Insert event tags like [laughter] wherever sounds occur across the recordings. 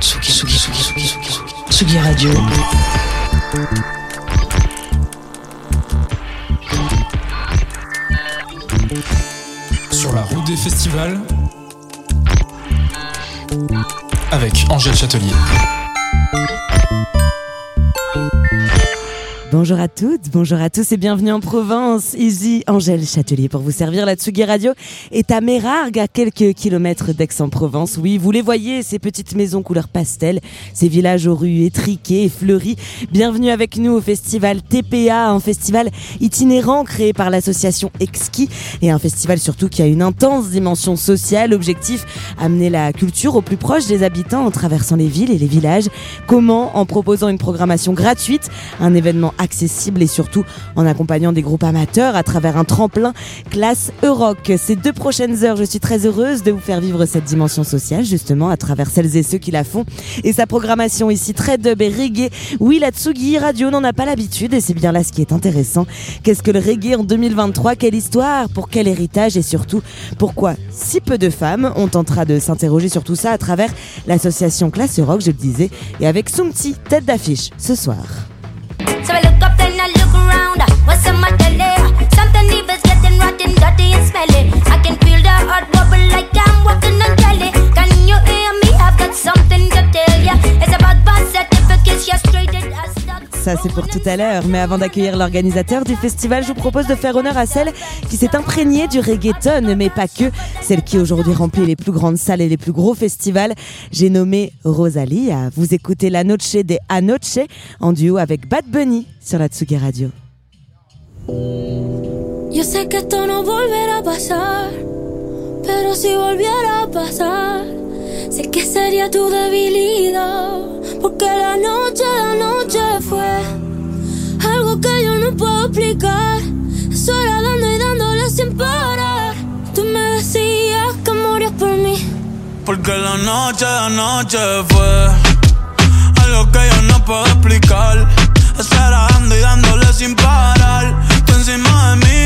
Tsugi, Tsugi, Tsugi, Tsugi, Tsugi, Radio. Sur la route des festivals avec Angèle Châtelier. Bonjour à toutes, bonjour à tous et bienvenue en Provence. Easy Angèle Châtelier pour vous servir. La Tsugi Radio est à Mérargues, à quelques kilomètres d'Aix-en-Provence. Oui, vous les voyez, ces petites maisons couleur pastel, ces villages aux rues étriquées et fleuries. Bienvenue avec nous au festival TPA, un festival itinérant créé par l'association Exki et un festival surtout qui a une intense dimension sociale. Objectif, amener la culture au plus proche des habitants en traversant les villes et les villages. Comment? En proposant une programmation gratuite, un événement accessible et surtout en accompagnant des groupes amateurs à travers un tremplin classe Euroc. Ces deux prochaines heures, je suis très heureuse de vous faire vivre cette dimension sociale justement à travers celles et ceux qui la font et sa programmation ici très dub et reggae. Oui, la Tsugi Radio n'en a pas l'habitude et c'est bien là ce qui est intéressant. Qu'est-ce que le reggae en 2023 Quelle histoire? Pour quel héritage? Et surtout, pourquoi si peu de femmes On tentera de s'interroger sur tout ça à travers l'association Classe Rock, je le disais, et avec Soumti, tête d'affiche, ce soir. So I Ça, c'est pour tout à l'heure. Mais avant d'accueillir l'organisateur du festival, je vous propose de faire honneur à celle qui s'est imprégnée du reggaeton, mais pas que. Celle qui aujourd'hui remplit les plus grandes salles et les plus gros festivals. J'ai nommé Rosalia. Vous écoutez La Noche des Anoche en duo avec Bad Bunny sur la Tsugi Radio. Yo sé que esto no volverá a pasar, pero si volviera a pasar, sé que sería tu debilidad, porque la noche, la noche fue algo que yo no puedo explicar. Es hora dando y dándole sin parar. Tú me decías que morías por mí. Porque la noche, la noche fue algo que yo no puedo explicar. Estar dando y dándole sin parar. Tú encima de mí,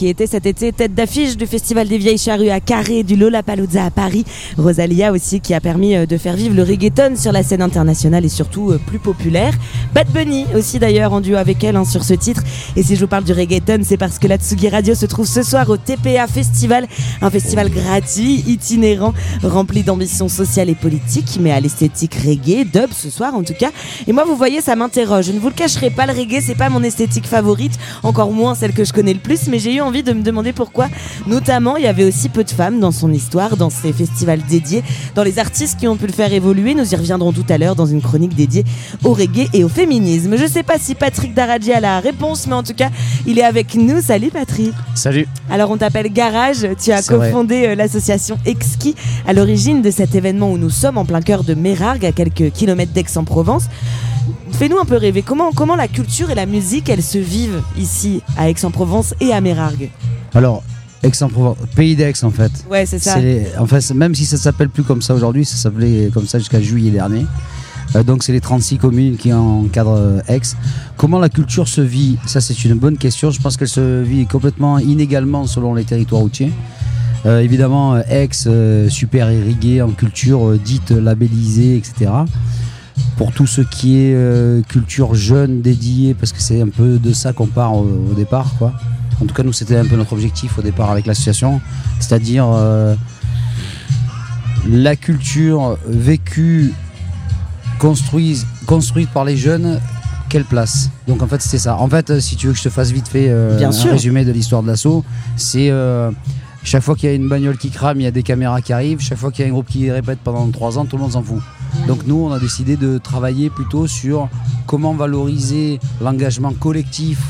qui était cet été tête d'affiche du Festival des Vieilles Charrues à Carré, du Lollapalooza à Paris. Rosalia aussi qui a permis euh, de faire vivre le reggaeton sur la scène internationale et surtout euh, plus populaire. Bad Bunny aussi d'ailleurs en duo avec elle hein, sur ce titre. Et si je vous parle du reggaeton, c'est parce que la Tsugi Radio se trouve ce soir au TPA Festival, un festival gratuit, itinérant, rempli d'ambitions sociales et politiques, mais à l'esthétique reggae, dub ce soir en tout cas. Et moi, vous voyez, ça m'interroge. Je ne vous le cacherai pas, le reggae, c'est pas mon esthétique favorite, encore moins celle que je connais le plus, mais j'ai eu envie de me demander pourquoi. Notamment, il y avait aussi peu de femmes dans son histoire, dans ces festivals dédiés, dans les artistes qui ont pu le faire évoluer. Nous y reviendrons tout à l'heure dans une chronique dédiée au reggae et au féminisme. Je sais pas si Patrick Daradji a la réponse, mais en tout cas, il est avec nous. Salut Patrick. Salut. Alors on t'appelle Garage, tu as cofondé euh, l'association Exki à l'origine de cet événement où nous sommes en plein cœur de Mérargues, à quelques kilomètres d'Aix-en-Provence. Fais-nous un peu rêver, comment, comment la culture et la musique, elles se vivent ici, à Aix-en-Provence et à Mérargues? Alors, Aix-en-Provence, pays d'Aix en fait. Ouais, c'est ça. C'est les- en fait, c'est- même si ça s'appelle plus comme ça aujourd'hui, ça s'appelait comme ça jusqu'à juillet dernier. Euh, donc c'est les 36 communes qui encadrent euh, Aix. Comment la culture se vit? Ça c'est une bonne question. Je pense qu'elle se vit complètement inégalement selon les territoires routiers. Euh, évidemment, Aix, euh, super irrigué en culture dite labellisée, etc. Pour tout ce qui est euh, culture jeune dédiée, parce que c'est un peu de ça qu'on part au, au départ, quoi. En tout cas, nous, c'était un peu notre objectif au départ avec l'association, c'est-à-dire euh, la culture vécue, construise, construite par les jeunes, quelle place? Donc en fait, c'était ça. En fait, euh, si tu veux que je te fasse vite fait euh, Bien un sûr. résumé de l'histoire de l'assaut, c'est chaque fois qu'il y a une bagnole qui crame, il y a des caméras qui arrivent. Chaque fois qu'il y a un groupe qui répète pendant trois ans, tout le monde s'en fout. Donc nous, on a décidé de travailler plutôt sur comment valoriser l'engagement collectif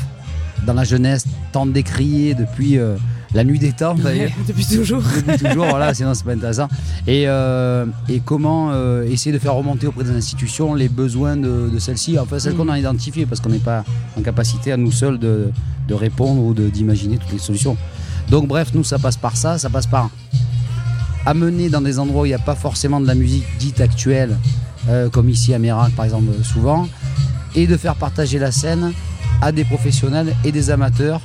dans la jeunesse, tant décrié depuis euh, la nuit des temps d'ailleurs. Depuis toujours. [laughs] Depuis toujours, voilà, sinon c'est pas intéressant. Et, euh, et comment euh, essayer de faire remonter auprès des institutions les besoins de, de celles-ci, enfin celles qu'on a identifiées, parce qu'on n'est pas en capacité à nous seuls de, de répondre ou d'imaginer toutes les solutions. Donc bref, nous ça passe par ça, ça passe par amener dans des endroits où il n'y a pas forcément de la musique dite actuelle, euh, comme ici à Mérac par exemple souvent, et de faire partager la scène à des professionnels et des amateurs,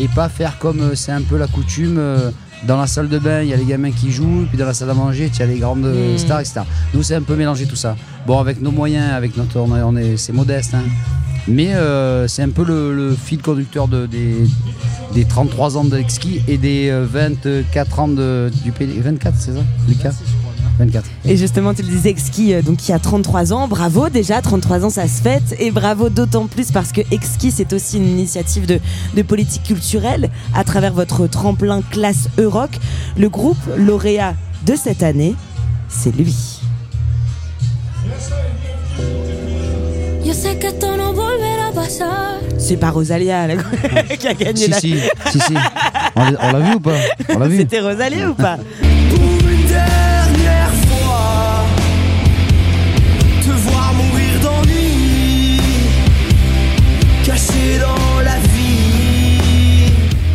et pas faire comme euh, c'est un peu la coutume. euh, dans la salle de bain, il y a les gamins qui jouent, puis dans la salle à manger, tu as les grandes euh, Mm. stars, etc. Nous, c'est un peu mélangé tout ça. Bon, avec nos moyens, avec notre, on est- c'est modeste, hein. Mais euh, c'est un peu le, le fil conducteur de, des, des 33 ans de ski et des euh, 24 ans de, du PD. 24, c'est ça, Lucas 24. Et justement, tu le disais, Exki, euh, donc qui a 33 ans, bravo déjà, 33 ans ça se fête, et bravo d'autant plus parce que Exki c'est aussi une initiative de, de politique culturelle à travers votre tremplin classe Euroc. Le groupe lauréat de cette année, c'est lui. Yo sé que esto no volverá a pasar. C'est pas Rosalia là, [laughs] qui a gagné Si, la... si, si, si. On l'a on l'a vu ou pas On l'a vu C'était Rosalia ou pas Pour une dernière fois, te voir mourir d'ennui, caché dans la vie.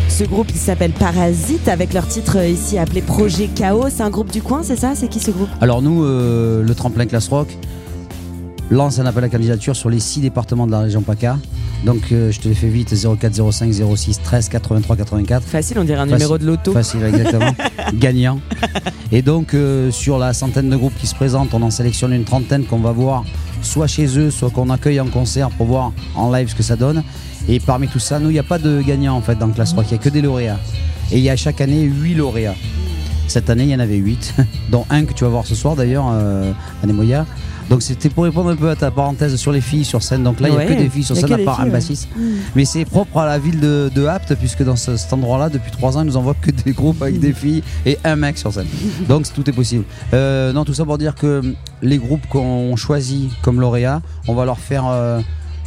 Ce groupe il s'appelle Parasite avec leur titre euh, ici appelé Projet Chaos. C'est un groupe du coin, c'est ça? C'est qui ce groupe? Alors nous, euh, le tremplin classe rock lance un appel à candidature sur les six départements de la région PACA. Donc euh, je te les fais vite 04 05 06 13 83 84. Facile, on dirait un numéro de loto. Facile, exactement. [laughs] Gagnant. Et donc, euh, sur la centaine de groupes qui se présentent, on en sélectionne une trentaine qu'on va voir soit chez eux, soit qu'on accueille en concert pour voir en live ce que ça donne. Et parmi tout ça, nous, il n'y a pas de gagnant en fait dans Classe Rock, il n'y a que des lauréats. Et il y a chaque année 8 lauréats. Cette année, il y en avait 8, [laughs] dont un que tu vas voir ce soir d'ailleurs, euh, Anemoya. Donc c'était pour répondre un peu à ta parenthèse sur les filles sur scène. Donc là, il n'y a que des filles sur scène à part un filles, ouais. bassiste. Mais c'est propre à la ville de, de Apt, puisque dans ce- cet endroit-là, depuis trois ans, ils nous envoient que des groupes avec des filles et un mec sur scène. [laughs] Donc tout est possible. Euh, non, tout ça pour dire que les groupes qu'on choisit comme lauréats, on va leur faire euh,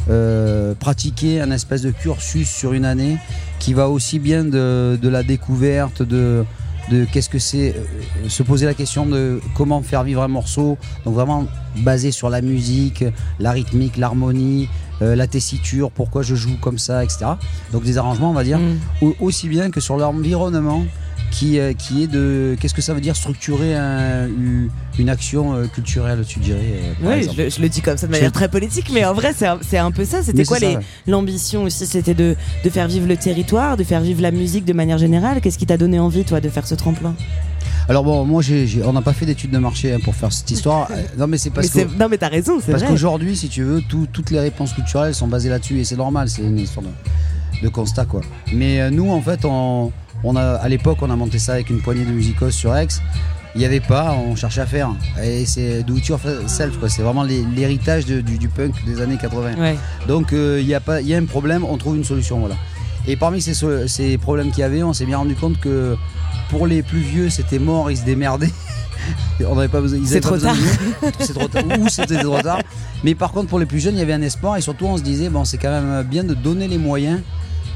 euh, pratiquer un espèce de cursus sur une année qui va aussi bien de, de la découverte, de, de qu'est-ce que c'est, euh, se poser la question de comment faire vivre un morceau, donc vraiment basé sur la musique, la rythmique, l'harmonie, euh, la tessiture, pourquoi je joue comme ça, etc. Donc des arrangements, on va dire, Mm. au- aussi bien que sur l'environnement qui, euh, qui est de. Qu'est-ce que ça veut dire structurer un- une, action euh, culturelle, tu dirais euh, par Oui, je, le- je le dis comme ça de manière très politique, mais en vrai, c'est un, peu ça. C'était quoi l'ambition aussi? C'était de, de faire vivre le territoire, de faire vivre la musique de manière générale? Qu'est-ce qui t'a donné envie, toi, de faire ce tremplin? Alors bon, moi, on n'a pas fait d'études de marché hein, pour faire cette histoire. [laughs] Non, mais c'est parce mais que. Non, mais t'as raison, c'est Parce qu'aujourd'hui, si tu veux, tout- toutes les réponses culturelles sont basées là-dessus et c'est normal, c'est une histoire de, de constat quoi. Mais euh, nous, en fait, on, on a, à l'époque, on a monté ça avec une poignée de musicos sur Aix. Il n'y avait pas, on cherchait à faire. Et c'est do it yourself quoi. C'est vraiment l'hé- l'héritage du, du punk des années 80. Ouais. Donc euh, il y a pas, il y a un problème, on trouve une solution voilà. Et parmi ces, problèmes qu'il y avait, on s'est bien rendu compte que pour les plus vieux, c'était mort, ils se démerdaient. [laughs] on n'avait pas besoin. ils C'est trop trop tard. Ou c'était trop tard. Mais par contre, pour les plus jeunes, il y avait un espoir et surtout, on se disait, bon, c'est quand même bien de donner les moyens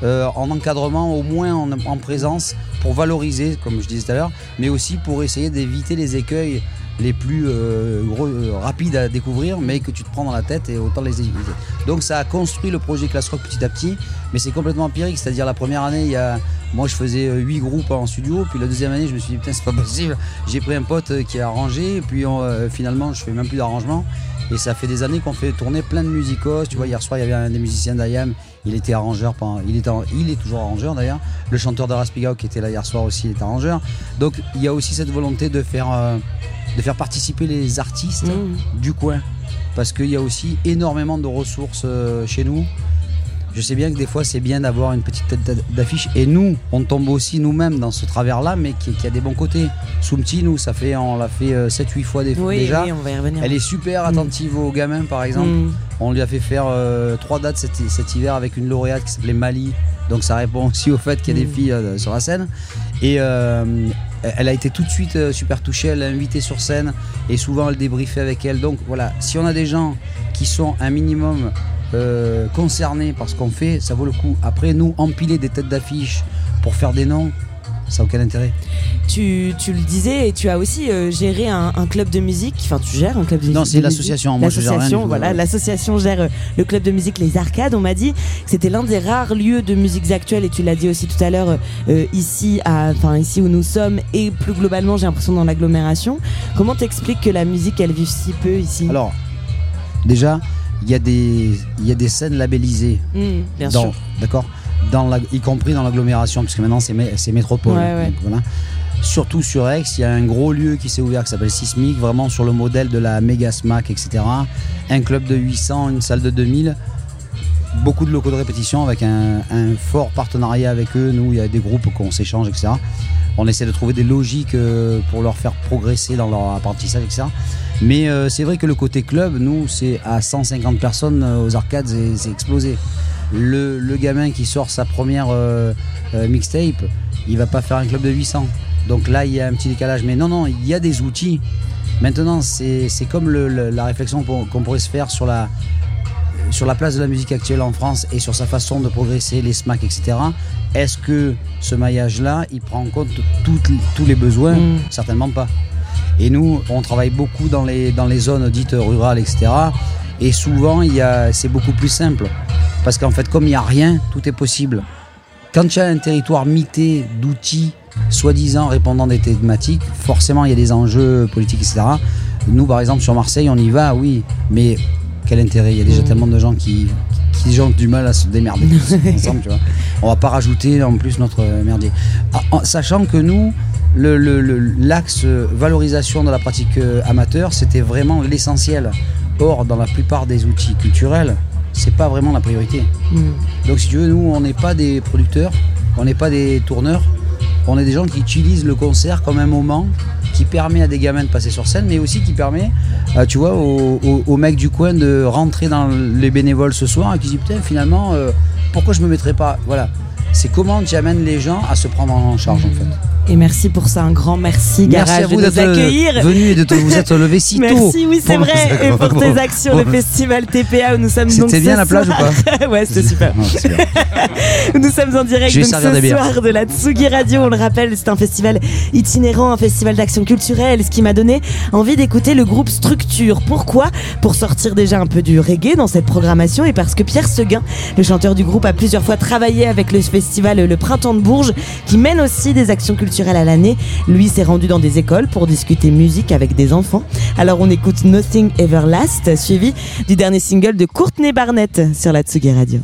euh, en encadrement, au moins en, en présence, pour valoriser, comme je disais tout à l'heure, mais aussi pour essayer d'éviter les écueils les plus euh, euh, rapides à découvrir, mais que tu te prends dans la tête et autant les éviter. Donc ça a construit le projet Class Rock petit à petit, mais c'est complètement empirique. C'est-à-dire la première année, il y a, moi je faisais 8 groupes en studio, puis la deuxième année, je me suis dit putain c'est pas [laughs] possible. J'ai pris un pote euh, qui a arrangé, puis on, euh, finalement je fais même plus d'arrangement. Et ça fait des années qu'on fait tourner plein de musicos. Tu vois, hier soir, il y avait un des musiciens d'IAM. Il était arrangeur. Pendant, il, était, en- il est toujours arrangeur d'ailleurs. Le chanteur de Raspigao qui était là hier soir aussi, est arrangeur. Donc il y a aussi cette volonté de faire, euh, de faire participer les artistes Mmh. du coin. Parce qu'il y a aussi énormément de ressources euh, chez nous. Je sais bien que des fois c'est bien d'avoir une petite tête d'a- d'affiche. Et nous, on tombe aussi nous-mêmes dans ce travers-là, mais qui, qui a des bons côtés. Soumti, nous, ça fait, on l'a fait 7-8 fois des, Oui, déjà. oui, on va y revenir. Elle est super attentive aux gamins, par exemple. Mmh. On lui a fait faire euh, trois dates cet, cet hiver avec une lauréate qui s'appelait Mali. Donc ça répond aussi au fait qu'il y a des Mm. filles euh, sur la scène. Et euh, elle a été tout de suite euh, super touchée. Elle l'a invitée sur scène et souvent elle débriefait avec elle. Donc voilà, si on a des gens qui sont un minimum euh, concernés par ce qu'on fait, ça vaut le coup. Après, nous, empiler des têtes d'affiche pour faire des noms, ça n'a aucun intérêt. Tu, tu le disais et tu as aussi euh, géré un, un club de musique. Enfin, tu gères un club de, Non, de c'est musique. l'association. Moi, je gère rien voilà, l'association gère euh, le club de musique Les Arcades. On m'a dit que c'était l'un des rares lieux de musiques actuelles et tu l'as dit aussi tout à l'heure euh, ici, enfin ici où nous sommes et plus globalement, j'ai l'impression dans l'agglomération. Comment t'expliques que la musique elle vive si peu ici? Alors, déjà, il y, a des- il y a des scènes labellisées. Mmh, bien dans- sûr. D'accord dans la- Y compris dans l'agglomération, puisque maintenant c'est mé- c'est métropole. Ouais, ouais. Donc, voilà. Surtout sur Aix, il y a un gros lieu qui s'est ouvert qui s'appelle Sismic, vraiment sur le modèle de la Mega Smack, etc. Un club de 800, une salle de 2000. Beaucoup de locaux de répétition avec un, fort partenariat avec eux. Nous, il y a des groupes qu'on s'échange, etc. On essaie de trouver des logiques euh, pour leur faire progresser dans leur apprentissage, etc. Mais euh, c'est vrai que le côté club, nous, c'est à 150 personnes euh, aux arcades, c'est- explosé. Le, gamin qui sort sa première mixtape, il va pas faire un club de 800. Donc là, il y a un petit décalage. Mais non, non, il y a des outils. Maintenant, c'est comme la réflexion qu'on pourrait se faire sur la, sur la place de la musique actuelle en France et sur sa façon de progresser, les SMAC, etc. Est-ce que ce maillage-là, il prend en compte toutes tous les besoins Mm. Certainement pas. Et nous, on travaille beaucoup dans les, dans les zones dites rurales, etc. Et souvent, c'est beaucoup plus simple. Parce qu'en fait, comme il n'y a rien, tout est possible. Quand tu as un territoire mité d'outils, soi-disant répondant des thématiques, forcément, il y a des enjeux politiques, etc. Nous, par exemple, sur Marseille, on y va, oui. Mais quel intérêt Il y a déjà Mm. tellement de gens qui, qui ont du mal à se démerder [laughs] ensemble, tu vois. On va pas rajouter en plus notre euh, merdier. Ah, en- sachant que nous, le- le- le- l'axe valorisation de la pratique euh, amateur, c'était vraiment l'essentiel. Or, dans la plupart des outils culturels, c'est pas vraiment la priorité. Mmh. Donc, si tu veux, nous, on n'est pas des producteurs, on n'est pas des tourneurs, on est des gens qui utilisent le concert comme un moment qui permet à des gamins de passer sur scène, mais aussi qui permet, euh, tu vois, aux, mecs du coin de rentrer dans les bénévoles ce soir et qui se disent putain, finalement, euh, pourquoi je me mettrais pas? Voilà. C'est comment tu amènes les gens à se prendre en charge, en fait. Et merci pour ça, un grand merci, Garage, Merci à vous de nous accueillir. venu et de te- vous être levé si [laughs] tôt. Merci, oui, c'est vrai. [laughs] Et pour tes bon. actions, le festival TPA où nous sommes donc C'était bien la plage ou pas [laughs] Ouais, c'était super. Non. Nous sommes en direct donc, ce soir de la Tsugi Radio. On le rappelle, c'est un festival itinérant, un festival d'action culturelle, ce qui m'a donné envie d'écouter le groupe Structure. Pourquoi? Pour sortir déjà un peu du reggae dans cette programmation et parce que Pierre Seguin, le chanteur du groupe, a plusieurs fois travaillé avec le festival le Printemps de Bourges qui mène aussi des actions culturelles à l'année. Lui s'est rendu dans des écoles pour discuter musique avec des enfants. Alors on écoute Nothing Everlast suivi du dernier single de Courtney Barnett sur la Tsugi Radio.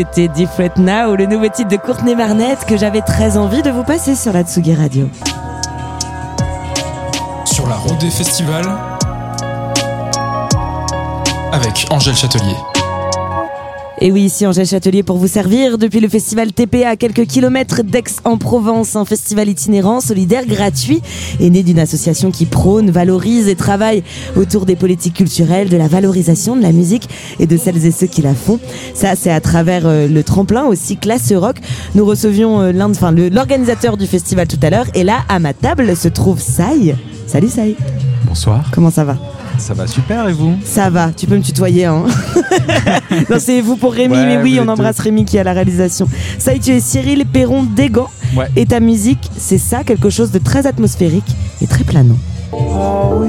C'était Different Now, le nouveau titre de Courtney Barnett que j'avais très envie de vous passer sur la Tsugi Radio. Sur la route des festivals avec Angèle Châtelier. Et oui, ici Angèle Châtelier pour vous servir depuis le festival TPA à quelques kilomètres d'Aix-en-Provence, un festival itinérant, solidaire, gratuit et né d'une association qui prône, valorise et travaille autour des politiques culturelles, de la valorisation de la musique et de celles et ceux qui la font. Ça, c'est à travers euh, le tremplin aussi classe rock. Nous recevions euh, l'un, enfin l'organisateur du festival tout à l'heure et là, à ma table, se trouve Sai. Salut Sai, Bonsoir. comment ça va? Ça va super et vous Ça va, tu peux me tutoyer. Hein [laughs] non, c'est vous pour Rémi, Ouais, mais oui, on embrasse Rémi qui est à la réalisation. Ça, tu es Cyril Perron. Ouais. Et ta musique, c'est ça, quelque chose de très atmosphérique et très planant. On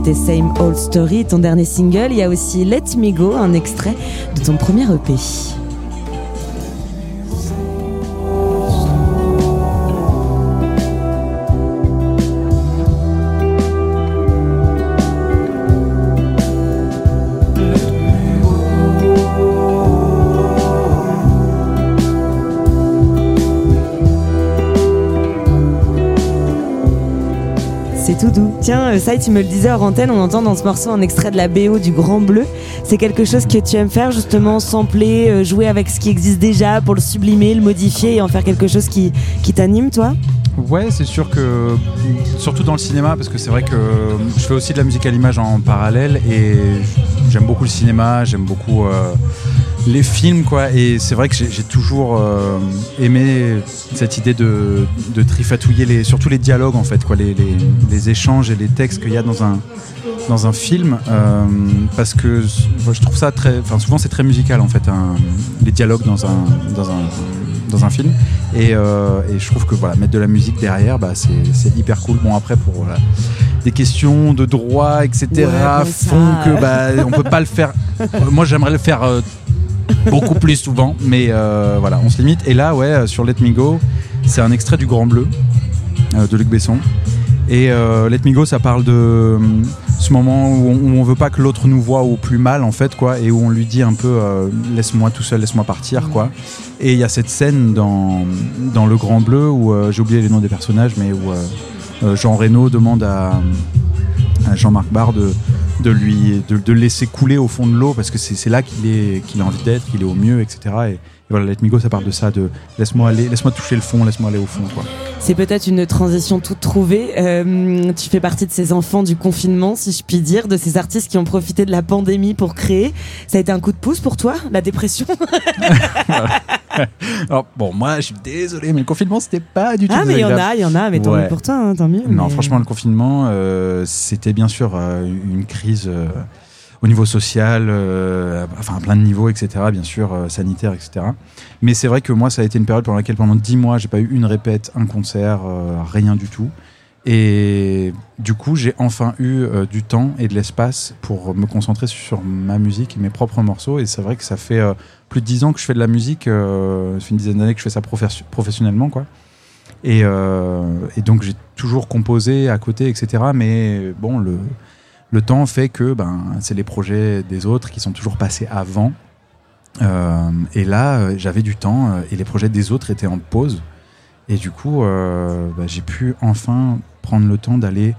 écoutait Same Old Story, ton dernier single. Il y a aussi Let Me Go, un extrait de ton premier EP. Tiens, euh, ça, tu me le disais hors antenne, on entend dans ce morceau un extrait de la BO du Grand Bleu. C'est quelque chose que tu aimes faire, justement, sampler, euh, jouer avec ce qui existe déjà pour le sublimer, le modifier et en faire quelque chose qui, qui t'anime, toi? Ouais, c'est sûr que, surtout dans le cinéma, parce que c'est vrai que je fais aussi de la musique à l'image en parallèle et j'aime beaucoup le cinéma, j'aime beaucoup euh, les films, quoi. Et c'est vrai que j'ai toujours euh, aimé cette idée de, de trifatouiller les, surtout les dialogues, en fait, quoi, les, les- les échanges et les textes qu'il y a dans un, dans un film, euh, parce que moi, je trouve ça très. Enfin, souvent, c'est très musical, en fait, un- les dialogues dans un, dans un, dans un film. Et, euh, et je trouve que voilà, mettre de la musique derrière, bah, c'est hyper cool. Bon, après, pour voilà, des questions de droit, etc., Ouais, bon, ça, font que bah, on peut pas le faire. [laughs] Moi, j'aimerais le faire beaucoup plus souvent, mais euh, voilà, on se limite. Et là, ouais, euh, sur Let Me Go, c'est un extrait du Grand Bleu euh, de Luc Besson. Et Let Me Go, ça parle de ce moment où on, veut pas que l'autre nous voit au plus mal, en fait, quoi, et où on lui dit un peu laisse-moi tout seul, laisse-moi partir, quoi. Et il y a cette scène dans, Le Grand Bleu où j'ai oublié les noms des personnages, mais où Jean Reno demande à, à Jean-Marc Barr de, de lui de, laisser couler au fond de l'eau parce que c'est là qu'il est qu'il a envie d'être, qu'il est au mieux, etc. Et, et voilà, Let Me Go, ça parle de ça, de laisse-moi aller, laisse-moi toucher le fond, laisse-moi aller au fond, quoi. C'est peut-être une transition toute trouvée. Euh, tu fais partie de ces enfants du confinement, si je puis dire, de ces artistes qui ont profité de la pandémie pour créer. Ça a été un coup de pouce pour toi, la dépression? [laughs] [laughs] [laughs] Alors bon, moi, je suis désolé, mais le confinement, c'était pas du tout. Ah, mais il y en a, il y en a, mais tant Ouais. mieux pour toi, hein, tant mieux. Non, mais- franchement, le confinement, euh, c'était bien sûr euh, une crise euh, au niveau social, euh, enfin à plein de niveaux, etc. Bien sûr, euh, sanitaire, etc. Mais c'est vrai que moi, ça a été une période pendant laquelle, pendant dix mois, j'ai pas eu une répète, un concert, euh, rien du tout. Et du coup, j'ai enfin eu euh, du temps et de l'espace pour me concentrer sur ma musique et mes propres morceaux. Et c'est vrai que ça fait euh, plus de dix ans que je fais de la musique. euh, ça une dizaine d'années que je fais ça professionnellement, quoi. Et, euh, et donc j'ai toujours composé à côté, etc. Mais bon, le, le temps fait que ben, c'est les projets des autres qui sont toujours passés avant. Et là, j'avais du temps et les projets des autres étaient en pause. Et du coup, euh, bah, j'ai pu enfin prendre le temps d'aller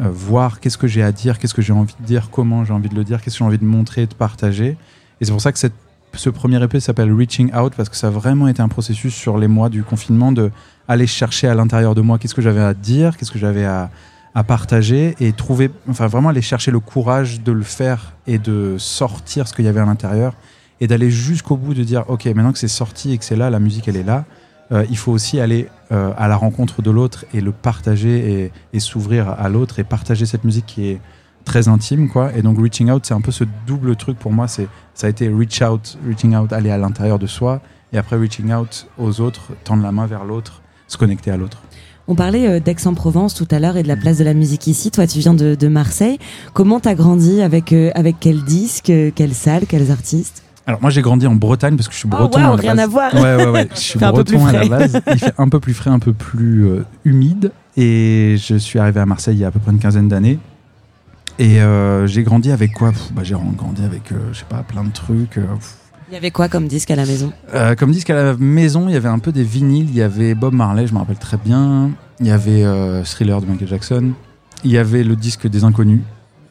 euh, voir qu'est-ce que j'ai à dire, qu'est-ce que j'ai envie de dire, comment j'ai envie de le dire, qu'est-ce que j'ai envie de montrer, de partager. Et c'est pour ça que ce premier EP s'appelle Reaching Out parce que ça a vraiment été un processus sur les mois du confinement de aller chercher à l'intérieur de moi qu'est-ce que j'avais à dire, qu'est-ce que j'avais à, à partager et trouver, enfin vraiment aller chercher le courage de le faire et de sortir ce qu'il y avait à l'intérieur et d'aller jusqu'au bout de dire ok maintenant que c'est sorti et que c'est là, la musique elle est là, euh, il faut aussi aller euh, à la rencontre de l'autre et le partager et, s'ouvrir à l'autre et partager cette musique qui est très intime quoi et donc reaching out c'est un peu ce double truc pour moi c'est ça a été reach out reaching out aller à l'intérieur de soi et après reaching out aux autres tendre la main vers l'autre se connecter à l'autre On parlait euh, d'Aix-en-Provence tout à l'heure et de la place de la musique ici. Toi, tu viens de, Marseille. Comment t'as grandi avec, avec quel disque, quelle salle, quels artistes? Alors moi j'ai grandi en Bretagne parce que je suis Oh, breton waouh, à la rien base. à voir. Ouais ouais ouais, je suis [laughs] Fait un peu plus breton à la base. Il fait un peu plus frais, un peu plus euh, humide et je suis arrivé à Marseille il y a à peu près une quinzaine d'années. Et euh, j'ai grandi avec quoi? Pff, bah, J'ai grandi avec, euh, je sais pas, plein de trucs. Il y avait quoi comme disque à la maison? Comme disque à la maison, il y avait un peu des vinyles. Il y avait Bob Marley, je me rappelle très bien. Il y avait Thriller de Michael Jackson. Il y avait le disque des Inconnus.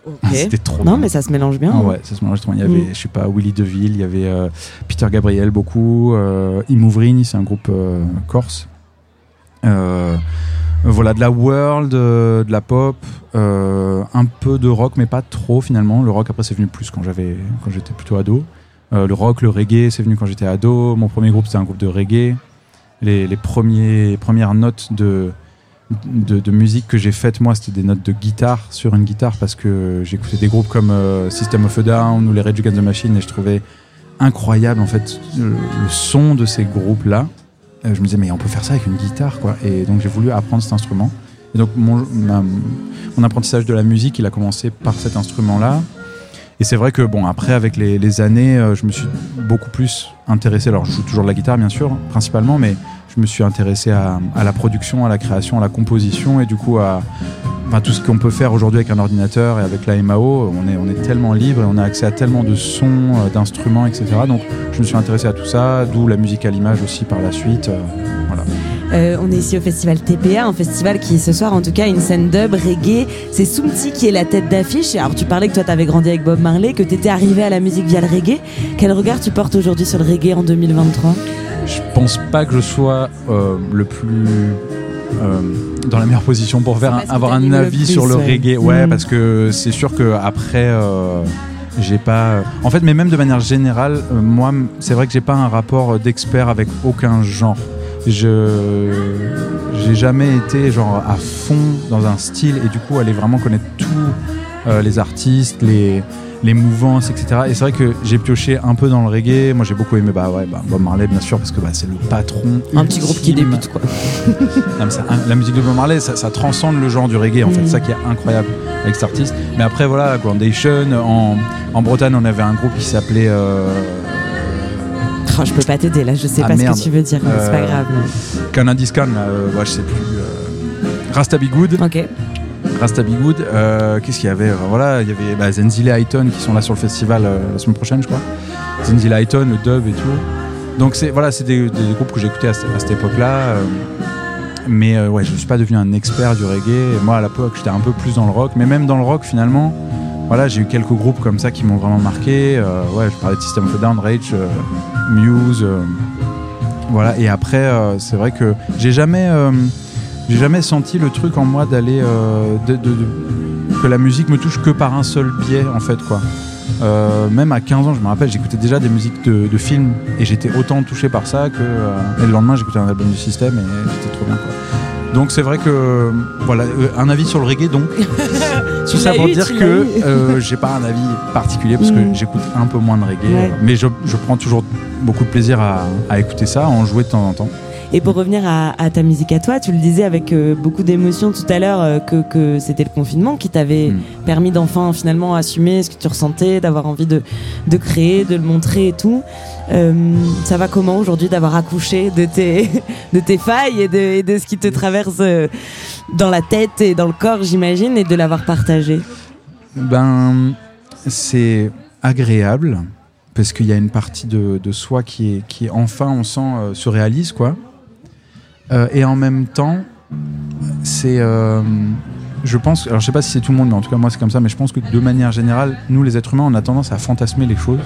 Ok. C'était trop Non, bien. mais ça se mélange bien. Ah ouais, ça se mélange trop bien. Il y avait, Mm. je sais pas, Willy DeVille, il y avait euh, Peter Gabriel beaucoup, euh, Imouvrini, c'est un groupe euh, corse. Euh, voilà, de la world, de la pop, un peu de rock, mais pas trop finalement. Le rock après c'est venu plus quand j'avais, quand j'étais plutôt ado. Le rock, le reggae, c'est venu quand j'étais ado. Mon premier groupe c'était un groupe de reggae. Les, les premiers, premières notes de, de, musique que j'ai faites moi c'était des notes de guitare sur une guitare parce que j'écoutais des groupes comme euh, System of a Down ou les Rage Against the Machine et je trouvais incroyable en fait le, son de ces groupes là je me disais mais on peut faire ça avec une guitare quoi. Et donc j'ai voulu apprendre cet instrument. Et donc mon, apprentissage de la musique il a commencé par cet instrument là et c'est vrai que bon après avec les, les années euh, je me suis beaucoup plus intéressé. Alors je joue toujours de la guitare bien sûr principalement mais je me suis intéressé à, la production, à la création, à la composition et du coup à enfin, tout ce qu'on peut faire aujourd'hui avec un ordinateur et avec la MAO. On est, on est tellement libre et on a accès à tellement de sons, euh, d'instruments, etc. Donc je me suis intéressé à tout ça, d'où la musique à l'image aussi par la suite. euh, voilà. Euh, on est ici au festival TPA, un festival qui ce soir en tout cas a une scène dub, reggae. C'est Soumti qui est la tête d'affiche. Alors tu parlais que toi t'avais grandi avec Bob Marley, que t'étais arrivé à la musique via le reggae. Quel regard tu portes aujourd'hui sur le reggae en 2023 Je pense pas que je sois euh, le plus dans la meilleure position pour faire avoir un le avis sur le ouais. reggae. Ouais, Mm. parce que c'est sûr que après. euh, j'ai pas en fait mais même de manière générale euh, moi c'est vrai que j'ai pas un rapport d'expert avec aucun genre je j'ai jamais été genre à fond dans un style et du coup aller vraiment connaître tous euh, les artistes les les mouvances etc et c'est vrai que j'ai pioché un peu dans le reggae moi j'ai beaucoup aimé bah ouais bah, Bob Marley bien sûr parce que bah, c'est le patron Un petit groupe qui débute quoi. [laughs] Non, mais ça- la musique de Bob Marley, ça, ça transcende le genre du reggae, en fait. Mhm. C'est ça qui est incroyable avec cet artiste. Mais après, voilà, Groundation, en, en Bretagne, on avait un groupe qui s'appelait. euh, Oh, je peux pas t'aider là, je sais Ah, pas ce que tu veux dire, mais c'est pas Euh, grave. Khan, là, euh, ouais, je sais plus. euh, Rasta Be Good. Ok. Rasta Be Good. Euh, Qu'est-ce qu'il y avait Euh, Voilà, il y avait bah, Zenzile Highton qui sont là sur le festival euh, la semaine prochaine, je crois. Zenzile Highton, le dub et tout. Donc, c'est voilà, c'est des, groupes que j'écoutais à, à cette époque-là. euh, mais ouais, je ne suis pas devenu un expert du reggae. Moi, à l'époque, j'étais un peu plus dans le rock. Mais même dans le rock, finalement, voilà, j'ai eu quelques groupes comme ça qui m'ont vraiment marqué. Ouais, je parlais de System of a Down, Rage, Muse. voilà, et après, c'est vrai que j'ai jamais, j'ai jamais senti le truc en moi d'aller, euh, de, de- de- que la musique me touche que par un seul biais, en fait, quoi. Euh, même à 15 ans, je me rappelle, j'écoutais déjà des musiques de, de films et j'étais autant touché par ça que euh, et le lendemain j'écoutais un album du système et c'était trop bien quoi. Donc c'est vrai que voilà un avis sur le reggae donc [laughs] tout ça pour eu, dire que j'ai pas un avis particulier parce Mm. que j'écoute un peu moins de reggae Ouais. mais je, je prends toujours beaucoup de plaisir à, à écouter ça, à en jouer de temps en temps. Et pour revenir à, à ta musique à toi, tu le disais avec euh, beaucoup d'émotion tout à l'heure euh, que, que c'était le confinement qui t'avait Mm. permis d'enfin finalement assumer ce que tu ressentais, d'avoir envie de, de créer, de le montrer et tout. Euh, ça va comment aujourd'hui d'avoir accouché de tes, [laughs] de tes failles et de, et de ce qui te traverse dans la tête et dans le corps, j'imagine, et de l'avoir partagé? Ben, c'est agréable parce qu'il y a une partie de, de soi qui est, qui est enfin, on sent, euh, se réalise, quoi. Euh, et en même temps, c'est. euh, je pense, alors je sais pas si c'est tout le monde, mais en tout cas moi c'est comme ça, mais je pense que de manière générale, nous les êtres humains, on a tendance à fantasmer les choses.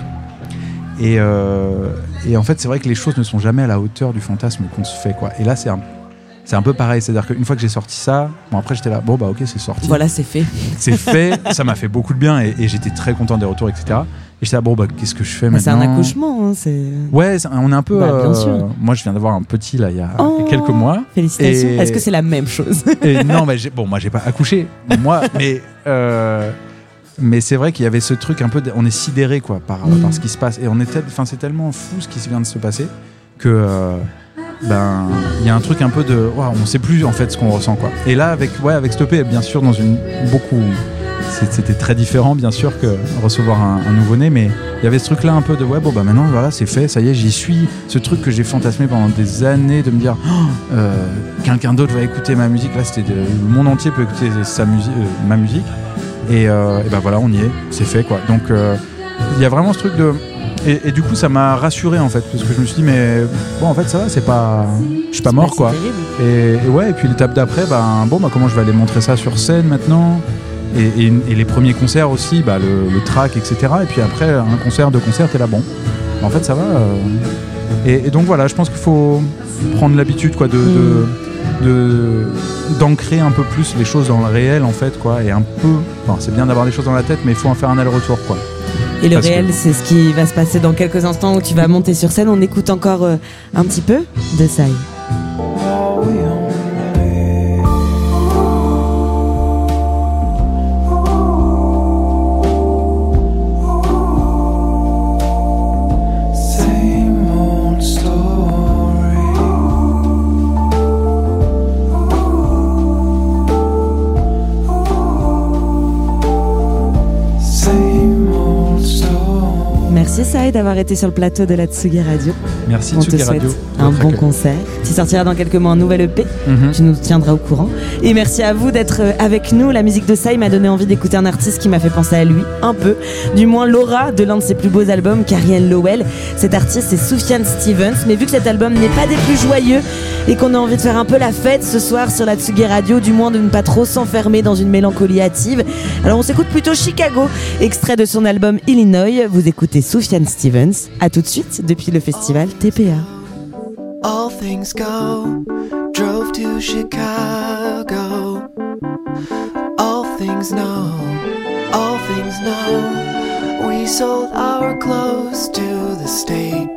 Et, euh, en fait, c'est vrai que les choses ne sont jamais à la hauteur du fantasme qu'on se fait, quoi. Et là, c'est c'est un peu pareil, c'est-à-dire qu'une fois que j'ai sorti ça, bon après j'étais là, bon bah ok, c'est sorti Voilà, c'est fait. [laughs] c'est fait, ça m'a fait beaucoup de bien et, et j'étais très content des retours, etc. Et j'étais là, bon, bah, qu'est-ce que je fais Bah, c'est maintenant un accouchement, hein, c'est. Ouais, on est un peu. Bah, bien euh, sûr. moi, je viens d'avoir un petit là il y a Oh, quelques mois. Félicitations. Et- Est-ce que c'est la même chose [laughs] Et non, mais j'ai- bon, moi, j'ai pas accouché, moi, [laughs] mais. euh, mais c'est vrai qu'il y avait ce truc un peu, de- on est sidéré quoi par, Mm. par ce qui se passe et on est, tel- enfin c'est tellement fou ce qui vient de se passer que euh, ben il y a un truc un peu de, waouh, on sait plus en fait ce qu'on ressent quoi. Et là avec ouais avec bien sûr dans une beaucoup c'était très différent, bien sûr, que recevoir un, un nouveau-né, mais il y avait ce truc-là un peu de ouais, bon, bah maintenant, voilà, c'est fait, ça y est, j'y suis. Ce truc que j'ai fantasmé pendant des années de me dire, Oh, euh, quelqu'un d'autre va écouter ma musique. Là, c'était le monde entier peut écouter sa musique, euh, ma musique. Et, euh, ben voilà, on y est, c'est fait, quoi. Donc, euh, il y a vraiment ce truc de. Et, et du coup, ça m'a rassuré en fait, parce que je me suis dit, mais bon, en fait, ça va, c'est pas. Je suis pas mort, quoi. Et, et ouais, et puis l'étape d'après, ben, bon, bah, comment je vais aller montrer ça sur scène maintenant? Et, les premiers concerts aussi, bah, le, le track, etc. Et puis après, un concert, deux concerts, t'es là, bon. En fait, ça va. euh. Et, et donc voilà, je pense qu'il faut prendre l'habitude, quoi, de. de- de- d'ancrer un peu plus les choses dans le réel en fait quoi et un peu enfin, c'est bien d'avoir des choses dans la tête mais il faut en faire un aller-retour quoi Et le Parce que- réel, c'est ce qui va se passer dans quelques instants où tu vas monter sur scène. On écoute encore euh, un petit peu de ça. D'avoir été sur le plateau de la Tsugi Radio. merci On te Tsugi souhaite Radio un bon accueil. concert. Tu sortiras dans quelques mois un nouvel EP. Mhm. Tu nous tiendras au courant. Et merci à vous d'être euh, avec nous. La musique de Saïd m'a donné envie d'écouter un artiste qui m'a fait penser à lui, un peu. Du moins Laura, de l'un de ses plus beaux albums, Carrie Ann Lowell. Cet artiste, c'est Soufiane Stevens. Mais vu que cet album n'est pas des plus joyeux et qu'on a envie de faire un peu la fête ce soir sur la Tsugi Radio, du moins de ne pas trop s'enfermer dans une mélancolie hâtive, alors on s'écoute plutôt Chicago, extrait de son album Illinois. Vous écoutez Soufiane Stevens. À tout de suite depuis le festival TPA. All things go. Drove to Chicago. All things know. All things know. We sold our clothes to the state.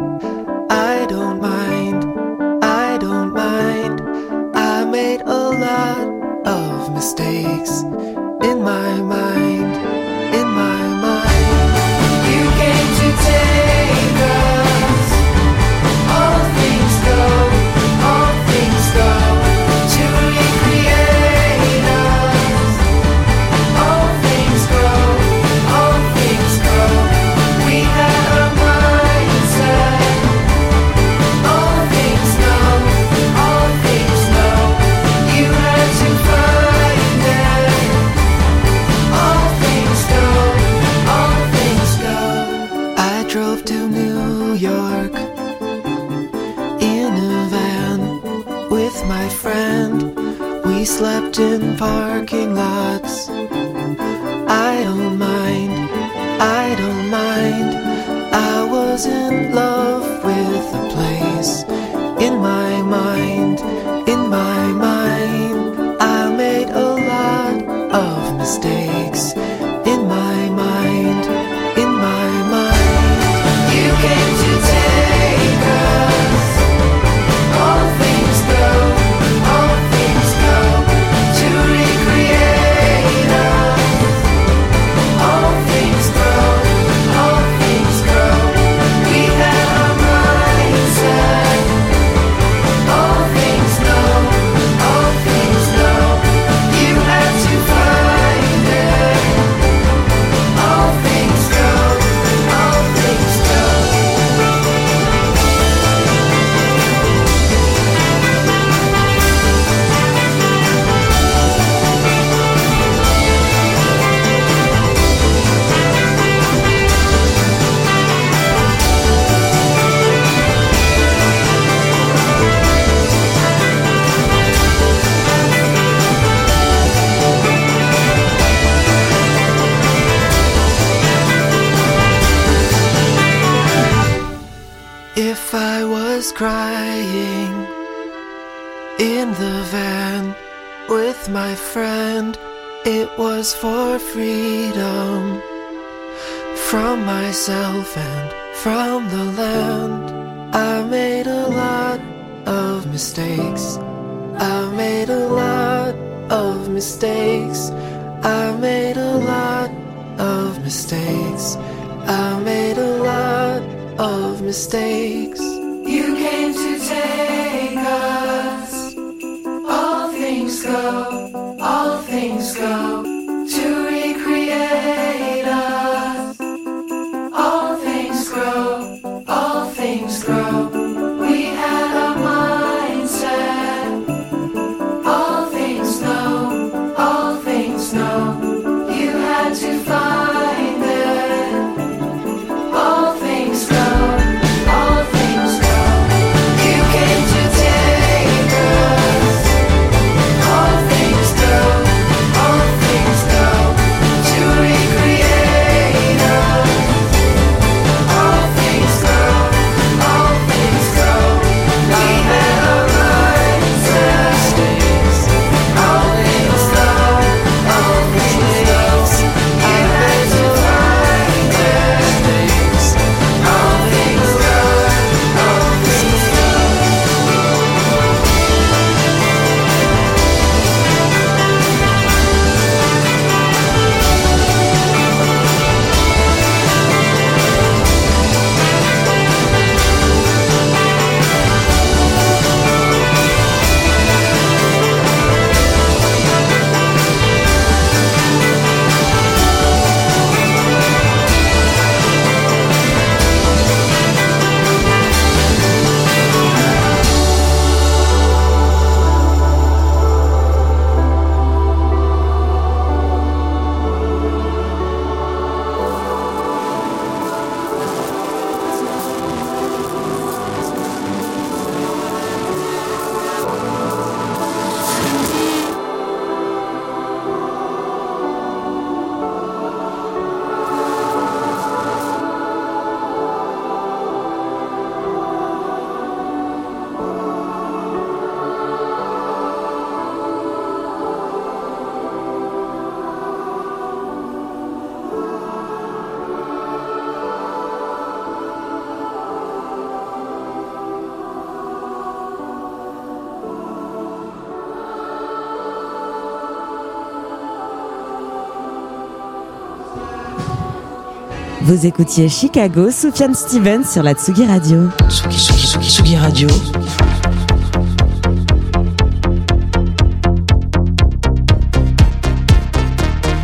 Vous écoutiez Chicago, Soufiane Stevens sur la Tsugi Radio. Tsugi, Tsugi, Tsugi, Tsugi Radio.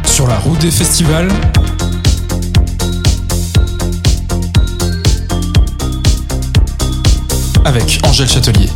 Sur la route des festivals. Avec Angèle Châtelier.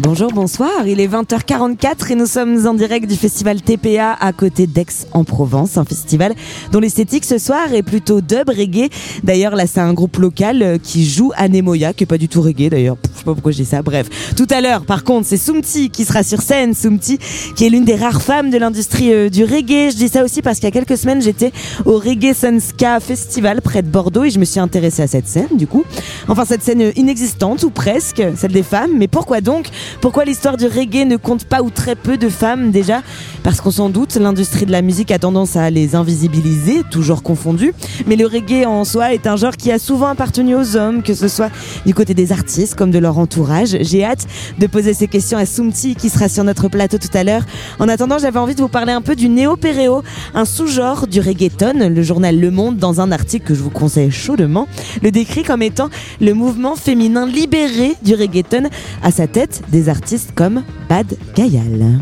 Bonjour, bonsoir. Il est 20h44 et nous sommes en direct du festival TPA à côté d'Aix-en-Provence, un festival dont l'esthétique ce soir est plutôt dub reggae. D'ailleurs, là, c'est un groupe local euh, qui joue Anemoya, qui est pas du tout reggae d'ailleurs. Je sais pas pourquoi dis ça. Bref, tout à l'heure, par contre, c'est Soumti qui sera sur scène. Soumti, qui est l'une des rares femmes de l'industrie euh, du reggae. Je dis ça aussi parce qu'il y a quelques semaines, j'étais au Reggae Sunska Festival près de Bordeaux et je me suis intéressée à cette scène, du coup. Enfin, cette scène euh, inexistante ou presque, celle des femmes. Mais pourquoi donc? Pourquoi l'histoire du reggae ne compte pas ou très peu de femmes déjà? Parce qu'on s'en doute, l'industrie de la musique a tendance à les invisibiliser, toujours confondues. Mais le reggae en soi est un genre qui a souvent appartenu aux hommes, que ce soit du côté des artistes comme de leur entourage. J'ai hâte de poser ces questions à Soumti qui sera sur notre plateau tout à l'heure. En attendant, j'avais envie de vous parler un peu du néo-péréo, un sous-genre du reggaeton. Le journal Le Monde, dans un article que je vous conseille chaudement, le décrit comme étant le mouvement féminin libéré du reggaeton à sa tête des artistes comme Bad Gayal.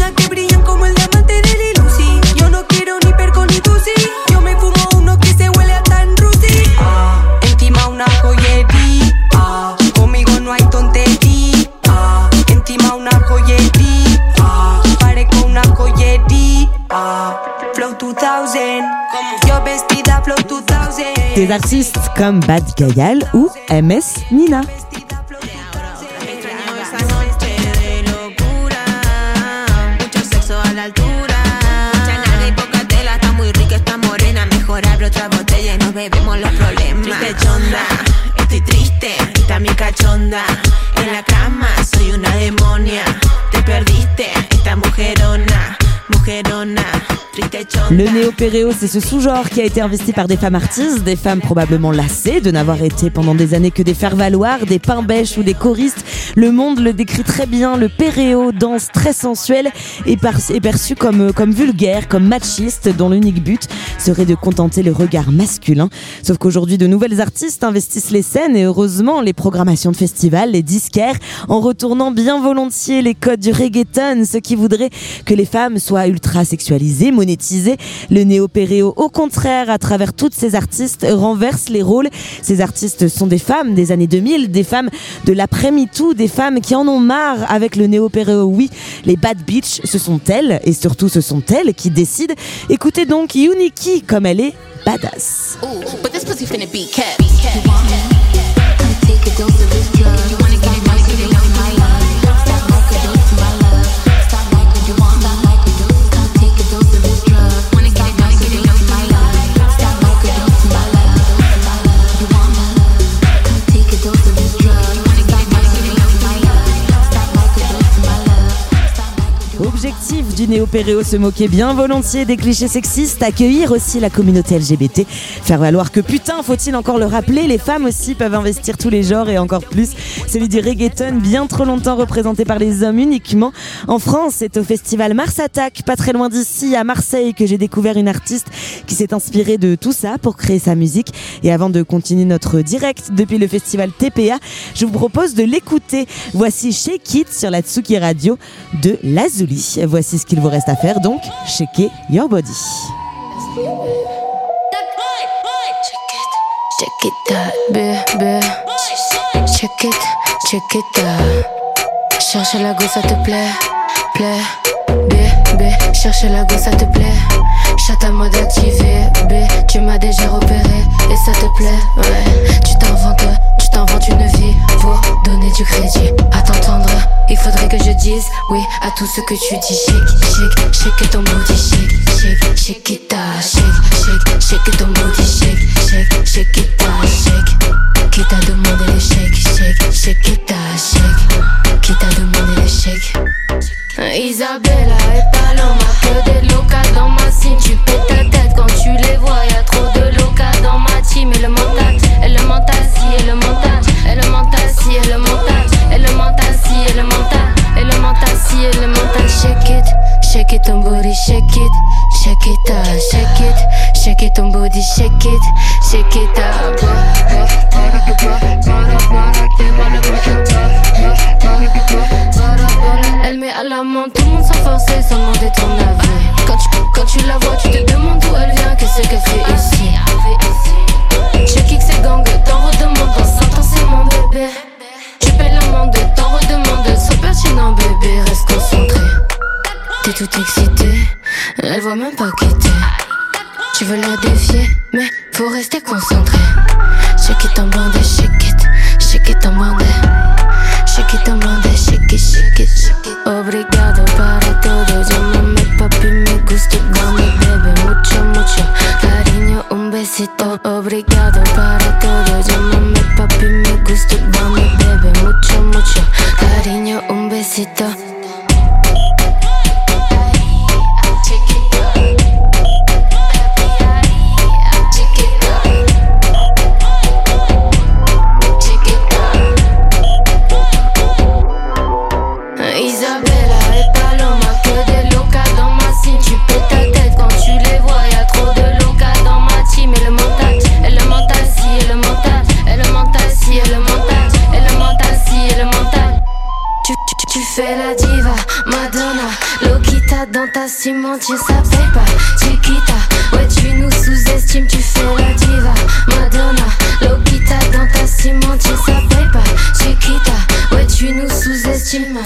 Pussy exclusive, uñas que brillan como el diamante de Lil Uzi. Yo no quiero ni perco ni tusi. Yo me fumo uno que se huele a tan rusi. Ah, encima una joyería. Ah, conmigo no hay tontería. Ah, encima una joyería. Ah, parezco una joyería. Ah, Flow 2000. Yo vestida Flow 2000. Des artistes comme Bad Gayal ou MS Nina. 날 쳤나? Le néo-péréo, c'est ce sous-genre qui a été investi par des femmes artistes, des femmes probablement lassées de n'avoir été pendant des années que des faire-valoir, des pains-bêches ou des choristes. Le monde le décrit très bien. Le péréo, danse très sensuelle, est, est perçu comme, comme vulgaire, comme machiste, dont l'unique but serait de contenter le regard masculin. Sauf qu'aujourd'hui, de nouvelles artistes investissent les scènes et heureusement, les programmations de festivals, les disquaires, en retournant bien volontiers les codes du reggaeton, ce qui voudrait que les femmes soient ultra sexualisées, monétisées. Le néo-péréo, au contraire, à travers toutes ces artistes, renverse les rôles. Ces artistes sont des femmes des années 2000, des femmes de l'après-MeToo, des femmes qui en ont marre avec le néo-péréo. Oui, les bad bitch, ce sont elles, et surtout ce sont elles qui décident. Écoutez donc Uniki comme elle est badass. Love. Objectif du néo-péréo se moquer bien volontiers des clichés sexistes, accueillir aussi la communauté LGBT, faire valoir que putain, faut-il encore le rappeler, les femmes aussi peuvent investir tous les genres et encore plus celui du reggaeton, bien trop longtemps représenté par les hommes uniquement. En France, c'est au festival Mars Attack, pas très loin d'ici, à Marseille, que j'ai découvert une artiste qui s'est inspirée de tout ça pour créer sa musique. Et avant de continuer notre direct depuis le festival TPA, je vous propose de l'écouter. Voici Shake It sur la Tsuki Radio de Lazuli. Voici ce qu'il vous reste à faire, donc shake your body. Check it out, bébé. Check it, check it out. Cherche la go, ça te plaît, plaît. Bébé, cherche la go, ça te plaît. Chat à mode activé, bébé. Tu m'as déjà repéré et ça te plaît, ouais. Tu t'inventes, tu t'inventes une vie pour donner du crédit. À t'entendre, il faudrait que je dise oui à tout ce que tu dis. Shake, shake, shake ton body, shake, shake, shake it out. Shake, shake, shake ton body, shake, shake, shake it out. Shake, qui t'a demandé les shake, shake, shake it out. Shake, qui t'a demandé les shake. Isabella et Paloma, que des locas dans ma cime. Tu pètes ta tête quand tu les vois. Y'a trop de locas dans ma team. Et le mental, et le mental, si, et le mental, et le mental, si, et le mental, et le mental, si, et le mental, et le mental, si, et le. Shake it, shake it, ton booty, shake it, shake it, ah, shake it, shake it, ton body, shake it, shake it up. Elle met à la main tout le monde sans forcer, sans demander ton avis. Quand tu, quand tu la vois, tu te demandes d'où elle vient, qu'est-ce qu'elle fait ici? Je kick ses gangs, t'en redemandes, dans 5 ans c'est mon bébé. Tu payes l'amende, t'en redemandes, sois pertinent bébé, reste concentré. T'es tout excité, elle voit même pas quitter. Tu veux la défier, mais faut rester concentré. Shake it en bandé, shake it, shake it en bandé. Shake it en bandé, shake it. Obrigado para todo, llámame papi, me gusta dame bebé, mucho, mucho. Cariño, un besito. Obrigado para fais la diva, Madonna, Lokita dans ta cimentière, ça paye pas. Chiquita, ouais, tu nous sous-estimes, tu fais la diva, Madonna, Lokita dans ta cimentière, ça paye pas. Chiquita, ouais, tu nous sous-estimes.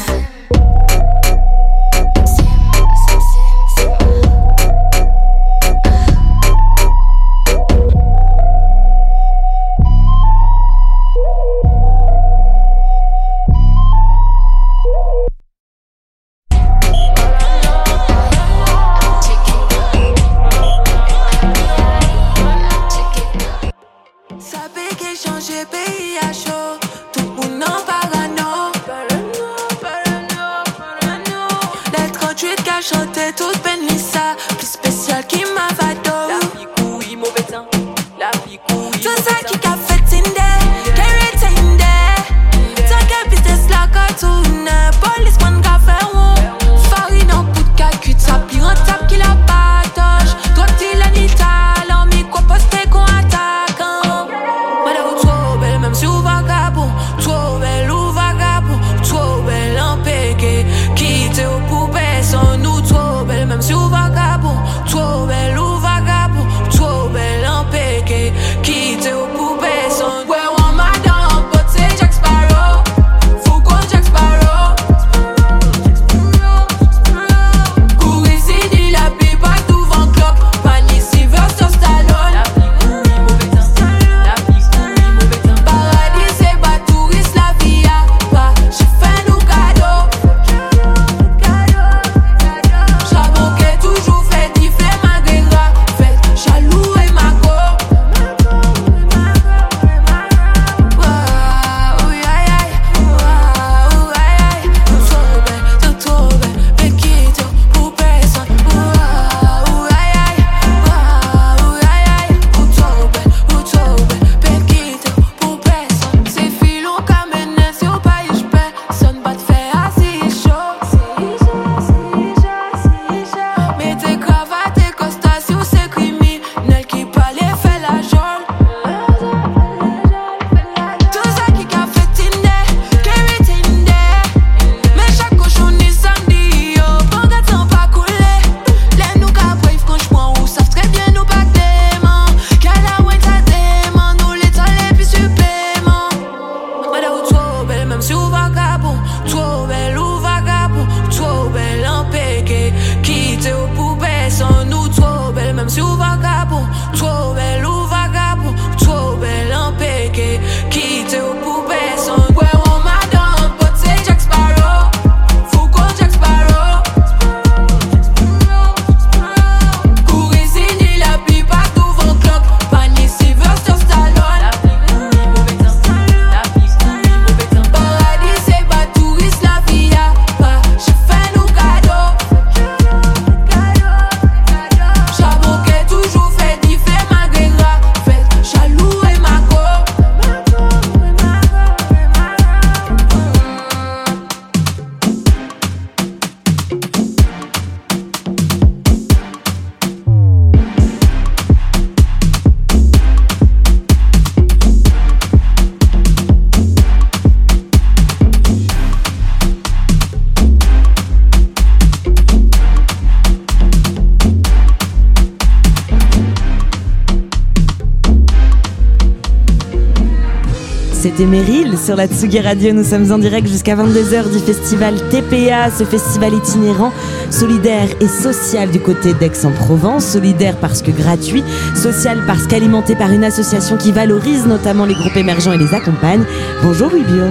Sur la Tsugi Radio. Nous sommes en direct jusqu'à 22h du festival TPA, ce festival itinérant, solidaire et social du côté d'Aix-en-Provence. Solidaire parce que gratuit, social parce qu'alimenté par une association qui valorise notamment les groupes émergents et les accompagne. Bonjour Louis Bio.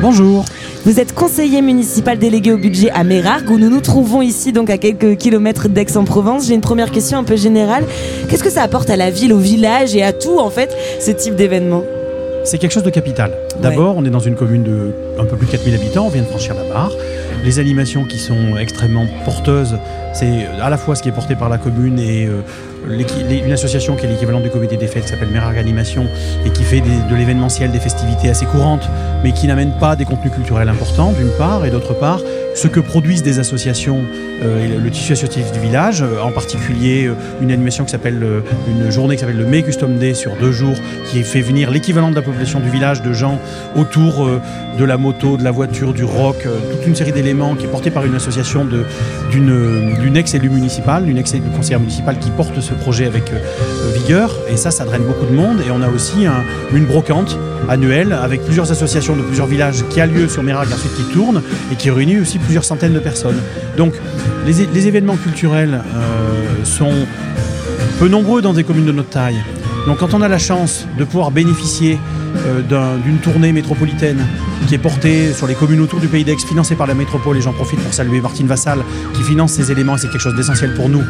Bonjour. Vous êtes conseiller municipal délégué au budget à Mérargues, où nous nous trouvons ici, donc à quelques kilomètres d'Aix-en-Provence. J'ai une première question un peu générale. Qu'est-ce que ça apporte à la ville, au village et à tout, en fait, ce type d'événement? C'est quelque chose de capital. D'abord, on est dans une commune de un peu plus de 4000 habitants, on vient de franchir la barre. Les animations qui sont extrêmement porteuses, c'est à la fois ce qui est porté par la commune et euh, une association qui est l'équivalent du comité des fêtes qui s'appelle Mérargues Animation et qui fait de l'événementiel, des festivités assez courantes, mais qui n'amène pas des contenus culturels importants, d'une part, et d'autre part, ce que produisent des associations euh, et le, tissu associatif du village, euh, en particulier euh, une animation qui s'appelle, euh, une journée qui s'appelle le May Custom Day sur deux jours, qui fait venir l'équivalent de la population du village de gens autour euh, de la moto, de la voiture, du rock, euh, toute une série d'éléments qui est portée par une association d'une euh, d'une ex-élue municipale, d'une ex-élue conseillère municipale qui porte ce projet avec euh, vigueur. Et ça, ça draine beaucoup de monde. Et on a aussi un- une brocante annuelle avec plusieurs associations de plusieurs villages qui a lieu sur Mérag, ensuite qui tourne et qui réunit aussi plusieurs centaines de personnes. Donc les événements culturels euh, sont peu nombreux dans des communes de notre taille. Donc quand on a la chance de pouvoir bénéficier euh, d'un- d'une tournée métropolitaine qui est portée sur les communes autour du pays d'Aix, financée par la métropole, et j'en profite pour saluer Martine Vassal qui finance ces éléments, et c'est quelque chose d'essentiel pour nous.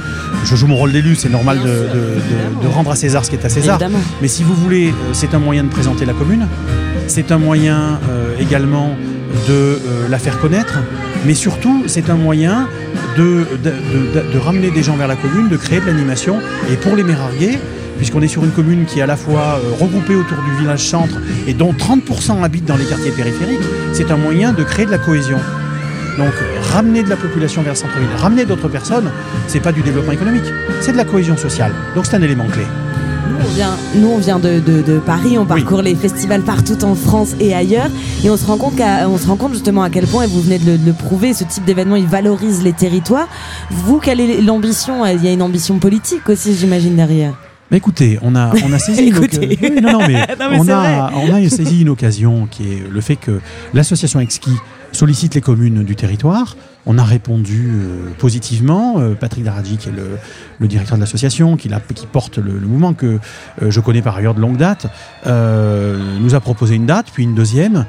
Je joue mon rôle d'élu, c'est normal de, de- de- de rendre à César ce qui est à César. Évidemment. Mais si vous voulez, euh, c'est un moyen de présenter la commune, c'est un moyen euh, également de euh, la faire connaître, mais surtout c'est un moyen de, de, de- de ramener des gens vers la commune, de créer de l'animation. Et pour les Mérarguais, puisqu'on est sur une commune qui est à la fois euh, regroupée autour du village centre et dont 30% habitent dans les quartiers périphériques, c'est un moyen de créer de la cohésion. Donc ramener de la population vers le centre-ville, ramener d'autres personnes, c'est pas du développement économique, c'est de la cohésion sociale. Donc c'est un élément clé. Nous, on vient, nous, on vient de, de- de Paris, on parcourt les festivals partout en France et ailleurs, et on se rend compte, qu'à- on se rend compte justement à quel point, et vous venez de le, de le prouver, ce type d'événement, il valorise les territoires. Vous, quelle est l'ambition? Il y a une ambition politique aussi, j'imagine, derrière. Mais écoutez, on a, on a saisi [laughs] une occasion. Oui, non, non, mais, [laughs] Non, mais on, a, vrai. on a saisi une occasion qui est le fait que l'association Exki sollicite les communes du territoire. On a répondu euh, positivement. Euh, Patrick Daradji, qui est le, le directeur de l'association, qui, l'a- qui porte le, le mouvement que euh, je connais par ailleurs de longue date, euh, nous a proposé une date, puis une deuxième.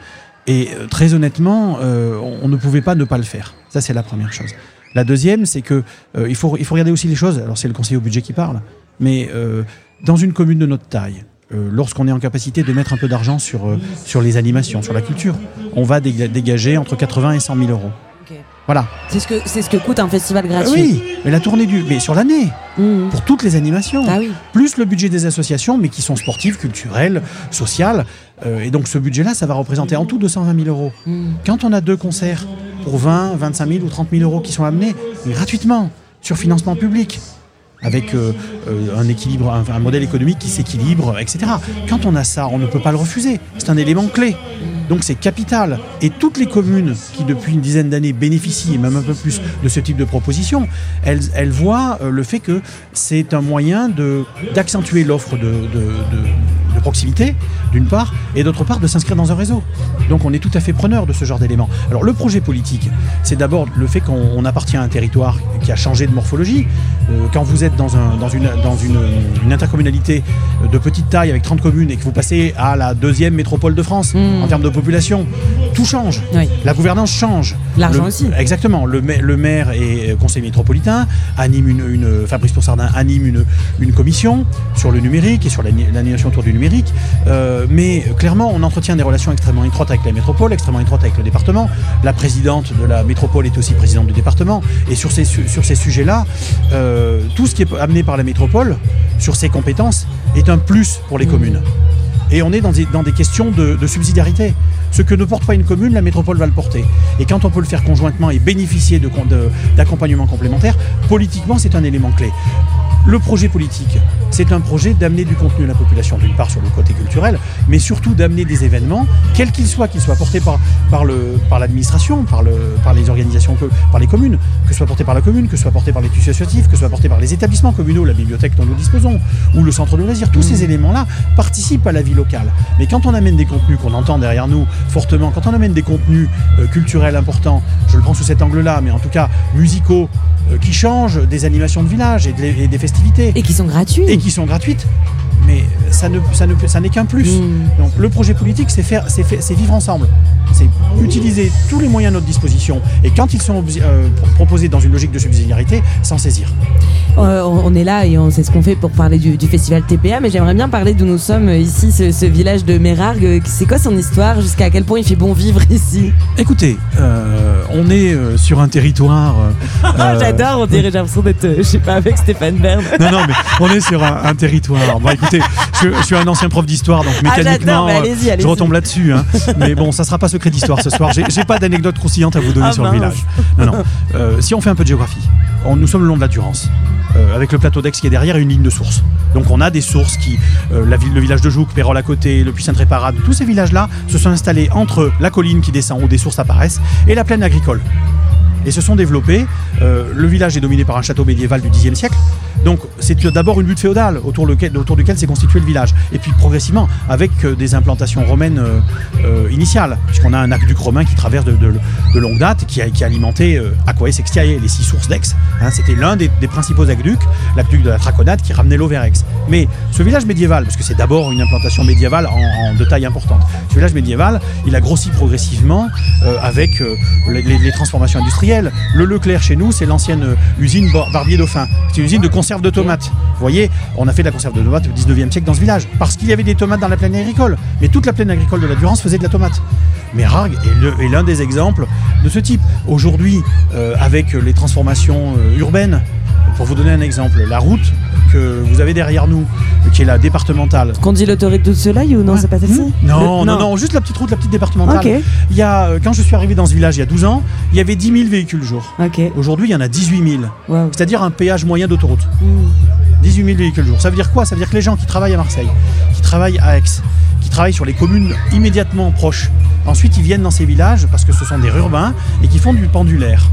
Et euh, très honnêtement, euh, on, ne pouvait pas ne pas le faire. Ça, c'est la première chose. La deuxième, c'est que euh, il, faut, il faut regarder aussi les choses. Alors, c'est le conseiller au budget qui parle. Mais euh, dans une commune de notre taille, euh, lorsqu'on est en capacité de mettre un peu d'argent sur, euh, sur les animations, sur la culture, on va déga- dégager entre 80 et 100 000 euros. Voilà. C'est ce, que, ce que coûte un festival gratuit. Oui, mais la tournée du. Mais sur l'année, Mmh. pour toutes les animations. Ah oui. Plus le budget des associations, mais qui sont sportives, culturelles, sociales. Euh, et donc ce budget-là, ça va représenter en tout 220 000 euros. Mmh. Quand on a deux concerts pour 20, 25 000 ou 30 000 euros qui sont amenés gratuitement sur financement public, avec euh, euh, un équilibre, un, modèle économique qui s'équilibre, etc. Quand on a ça, on ne peut pas le refuser. C'est un élément clé. Donc c'est capital. Et toutes les communes qui depuis une dizaine d'années bénéficient, et même un peu plus, de ce type de proposition, elles, voient euh, le fait que c'est un moyen d'accentuer l'offre de, proximité, d'une part, et d'autre part de s'inscrire dans un réseau. Donc on est tout à fait preneur de ce genre d'éléments. Alors le projet politique, c'est d'abord le fait qu'on on appartient à un territoire qui a changé de morphologie. Quand vous êtes dans, un, dans, une, dans une, une intercommunalité de petite taille avec 30 communes et que vous passez à la deuxième métropole de France en termes de population, tout change. La gouvernance change. L'argent aussi. Exactement. Le, ma- le maire et conseiller métropolitain anime une, une- Fabrice Poursardin anime une, une commission sur le numérique et sur l'ani- l'animation autour du numérique. Euh, mais euh, clairement, on entretient des relations extrêmement étroites avec la métropole, extrêmement étroites avec le département. La présidente de la métropole est aussi présidente du département. Et sur ces, su- sur ces sujets-là, euh, tout ce qui est amené par la métropole, sur ses compétences, est un plus pour les communes. Et on est dans des, questions de, subsidiarité. Ce que ne porte pas une commune, la métropole va le porter. Et quand on peut le faire conjointement et bénéficier con- de- d'accompagnement complémentaire, politiquement, c'est un élément clé. Le projet politique, c'est un projet d'amener du contenu à la population, d'une part sur le côté culturel, mais surtout d'amener des événements, quels qu'ils soient, qu'ils soient portés par, par, le, par l'administration, par, le, par les organisations, que- par les communes, que ce soit porté par la commune, que ce soit porté par les tissus associatifs, que ce soit porté par les établissements communaux, la bibliothèque dont nous disposons, ou le centre de loisirs, tous ces éléments-là participent à la vie locale. Mais quand on amène des contenus qu'on entend derrière nous fortement, quand on amène des contenus euh, culturels importants, je le prends sous cet angle-là, mais en tout cas musicaux, qui changent des animations de village et, de- et des festivités. Et qui sont gratuits. Et qui sont gratuites. Mais ça ne, ça ne, ça n'est qu'un plus. Donc le projet politique, c'est faire, c'est vivre ensemble. C'est utiliser tous les moyens à notre disposition. Et quand ils sont euh, pro- proposés dans une logique de subsidiarité, s'en saisir. Euh, on est là et on sait ce qu'on fait pour parler du, du festival TPA, mais j'aimerais bien parler d'où nous sommes euh, ici, ce, ce village de Mérargues. C'est quoi son histoire? Jusqu'à quel point il fait bon vivre [laughs] ici? Écoutez, euh, on est sur un territoire. [laughs] Ah, J'adore, on dirait, j'ai l'impression d'être, je sais pas, avec Stéphane Bern. Non, non, mais on est sur un, un territoire. Écoutez, je, je suis un ancien prof d'histoire, donc Ah, mécaniquement, euh, je retombe là-dessus. hein. Mais bon, ça sera pas secret d'histoire ce soir. J'ai pas d'anecdote croustillante à vous donner Ah, sur mince. le village. Non, non. Euh, si on fait un peu de géographie, on- nous sommes le long de la Durance, euh, avec le plateau d'Aix qui est derrière et une ligne de source. Donc on a des sources qui, euh, la ville, le village de Jouques, Pérol à côté, le Puy Saint-Réparable, tous ces villages-là se sont installés entre la colline qui descend où des sources apparaissent et la plaine agricole et se sont développés. Euh, le village est dominé par un château médiéval du Xe siècle. Donc c'est d'abord une butte féodale autour, duquel s'est constitué le village. Et puis progressivement, avec euh, des implantations romaines euh, initiales, puisqu'on a un aqueduc romain qui traverse de, longue date, qui qui a alimenté euh, Aquae Sextiae, les six sources d'Aix. Hein, C'était l'un des, principaux aqueducs, l'aqueduc de la Traconade, qui ramenait l'eau vers Aix. Mais ce village médiéval, parce que c'est d'abord une implantation médiévale en, de taille importante, ce village médiéval, il a grossi progressivement avec les transformations industrielles. Le Leclerc chez nous, c'est l'ancienne euh, usine Bar- Barbier Dauphin. C'est une usine de conserve de tomates. Vous voyez, on a fait de la conserve de tomates au 19e siècle dans ce village, parce qu'il y avait des tomates dans la plaine agricole. Mais toute la plaine agricole de la Durance faisait de la tomate. Mais Rargues est l'un des exemples de ce type. Aujourd'hui, euh, avec les transformations euh, urbaines, pour vous donner un exemple, la route que vous avez derrière nous, qui est la départementale, Qu'on dit l'autoroute du soleil ou non, c'est pas celle-ci non, Le- non, non, juste la petite route, la petite départementale. Il y a, euh, quand je suis arrivé dans ce village il y a 12 ans, il y avait 10 000 véhicules jour. Aujourd'hui, il y en a 18 000. Wow. C'est-à-dire un péage moyen d'autoroute. Hmm. 18 000 véhicules jour. Ça veut dire quoi? Ça veut dire que les gens qui travaillent à Marseille, qui travaillent à Aix, qui travaillent sur les communes immédiatement proches, ensuite ils viennent dans ces villages parce que ce sont des urbains et qui font du pendulaire.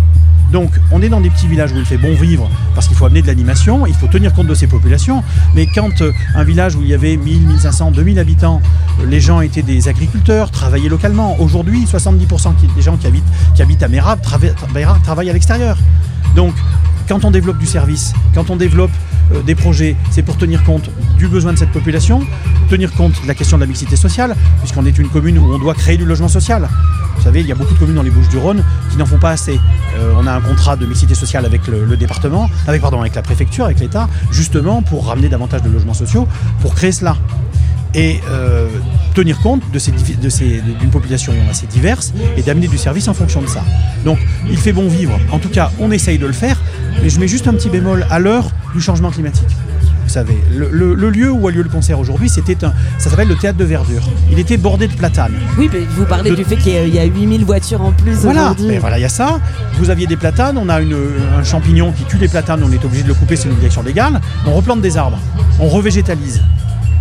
Donc, on est dans des petits villages où il fait bon vivre parce qu'il faut amener de l'animation, il faut tenir compte de ces populations. Mais quand euh, un village où il y avait 1000, 1500, 2000 habitants, euh, les gens étaient des agriculteurs, travaillaient localement. Aujourd'hui, 70% qui- des gens qui habitent, à Mérab trava- tra- travaillent à l'extérieur. Donc, quand on développe du service, quand on développe euh, des projets, c'est pour tenir compte du besoin de cette population, tenir compte de la question de la mixité sociale, puisqu'on est une commune où on doit créer du logement social. Vous savez, il y a beaucoup de communes dans les Bouches-du-Rhône qui n'en font pas assez. Euh, on a un contrat de mixité sociale avec le, département, pardon, avec la préfecture, avec l'État, justement pour ramener davantage de logements sociaux, pour créer cela. Et euh, tenir compte de ces divi- de ces- d'une population assez diverse et d'amener du service en fonction de ça. Donc, il fait bon vivre. En tout cas, on essaye de le faire, mais je mets juste un petit bémol à l'heure du changement climatique. Vous savez, le, le- le lieu où a lieu le concert aujourd'hui, c'était un, ça s'appelle le théâtre de verdure. Il était bordé de platanes. Oui, mais vous parlez De- du fait qu'il y a- il y a 8000 voitures en plus Voilà, aujourd'hui. ben voilà, il y a ça. Vous aviez des platanes, on a une- un champignon qui tue les platanes, on est obligé de le couper, c'est une obligation légale. On replante des arbres, on revégétalise.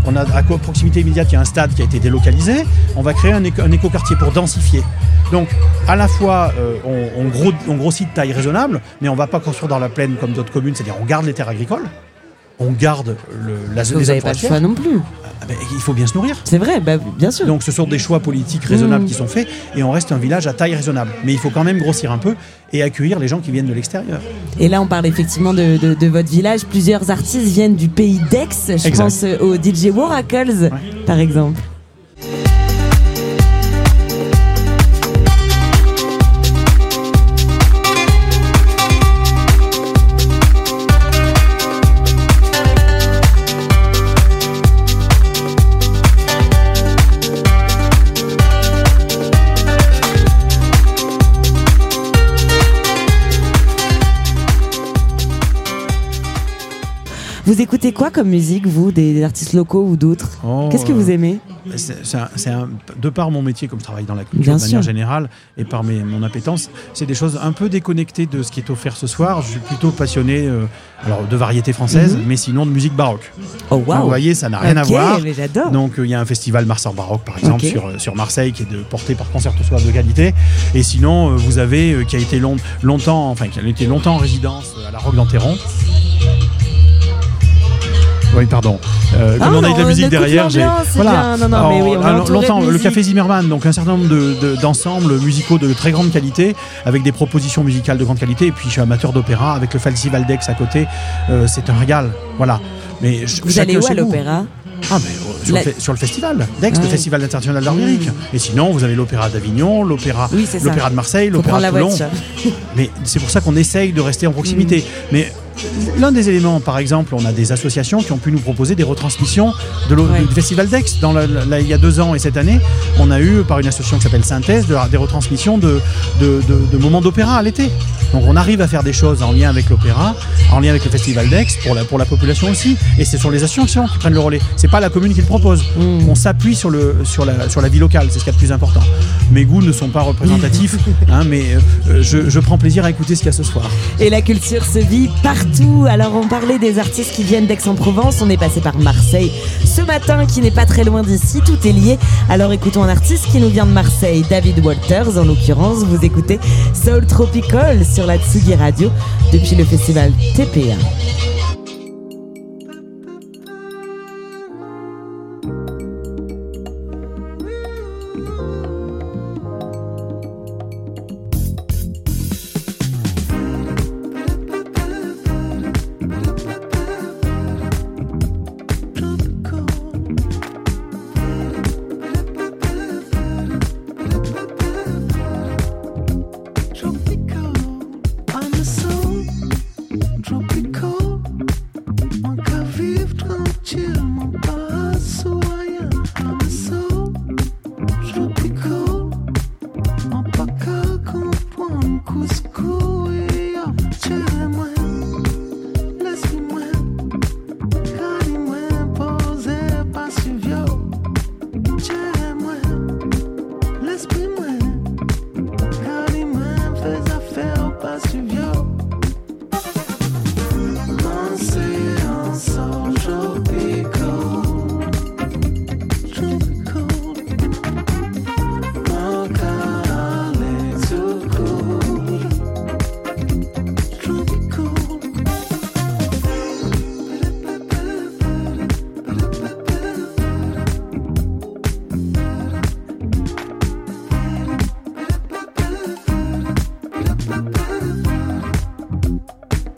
On a à proximité immédiate, il y a un stade qui a été délocalisé. On va créer un, éco- un écoquartier pour densifier. Donc, à la fois, euh, on, on grossit de taille raisonnable, mais on ne va pas construire dans la plaine comme d'autres communes, c'est-à-dire on garde les terres agricoles, on garde le, la les vous n'avez pas le choix non plus. Ah ben, il faut bien se nourrir. C'est vrai, bah, bien sûr. Donc ce sont des choix politiques raisonnables Mmh. qui sont faits et on reste un village à taille raisonnable. Mais il faut quand même grossir un peu et accueillir les gens qui viennent de l'extérieur. Et là, on parle effectivement de, de- de votre village. Plusieurs artistes viennent du pays d'Aix. Je Exact. pense au DJ Waracles, par exemple. Vous écoutez quoi comme musique, vous, des, des artistes locaux ou d'autres Oh, Qu'est-ce que vous aimez C'est un- de par mon métier, comme je travaille dans la culture Bien de manière sûr. générale, et par mes- mon appétence, c'est des choses un peu déconnectées de ce qui est offert ce soir. Je suis plutôt passionné euh, alors, de variété française, Mhm. mais sinon de musique baroque. Oh Donc, Vous voyez, ça n'a rien à voir. mais j'adore. Donc euh, il y a un festival Marseille Baroque par exemple sur, euh, sur Marseille qui est de, porté par Concerto Soir de qualité. Et sinon euh, vous avez euh, qui a été long- longtemps, enfin qui a été longtemps en résidence euh, à la Roque d'Enterron. Oui, pardon. Euh, Ah comme on a eu de non, la musique derrière, j'ai c'est bien. Non, non, mais oui, on est de longtemps le. Café Zimmerman, donc un certain nombre de- de- d'ensembles musicaux de très grande qualité, avec des propositions musicales de grande qualité. Et puis je suis amateur d'opéra avec le Festival d'Aix à côté. Euh, c'est un régal, voilà. Mais ch- Vous allez où à l'opéra Ah, mais euh, sur, La- le fe- sur le festival d'Aix, Ah le oui. Festival international d'art lyrique. Et sinon, vous avez l'opéra d'Avignon, l'opéra Oui, de Marseille, l'opéra de Toulon. Mais c'est pour ça qu'on essaye de rester en proximité. Mm. Mais l'un des éléments, par exemple, on a des associations qui ont pu nous proposer des retransmissions de Ouais. du Festival d'Aix. Dans la- la- il y a deux ans et cette année, on a eu, par une association qui s'appelle Synthèse, de- des retransmissions de, de- moments d'opéra à l'été. Donc on arrive à faire des choses en lien avec l'opéra, en lien avec le Festival d'Aix, pour la, pour la population aussi. Et ce sont les associations qui prennent le relais. C'est pas la commune qui le propose. Mm. On s'appuie sur, le, sur, la, sur la vie locale, c'est ce qu'il y a de plus important. Mes goûts ne sont pas représentatifs, [laughs] hein, mais euh, je, je prends plaisir à écouter ce qu'il y a ce soir. Et la culture se vit partout. Alors on parlait des artistes qui viennent d'Aix-en-Provence, on est passé par Marseille ce matin qui n'est pas très loin d'ici, tout est lié. Alors écoutons un artiste qui nous vient de Marseille, David Walters en l'occurrence. Vous écoutez Soul Tropical sur la Tsugi Radio depuis le festival TPA.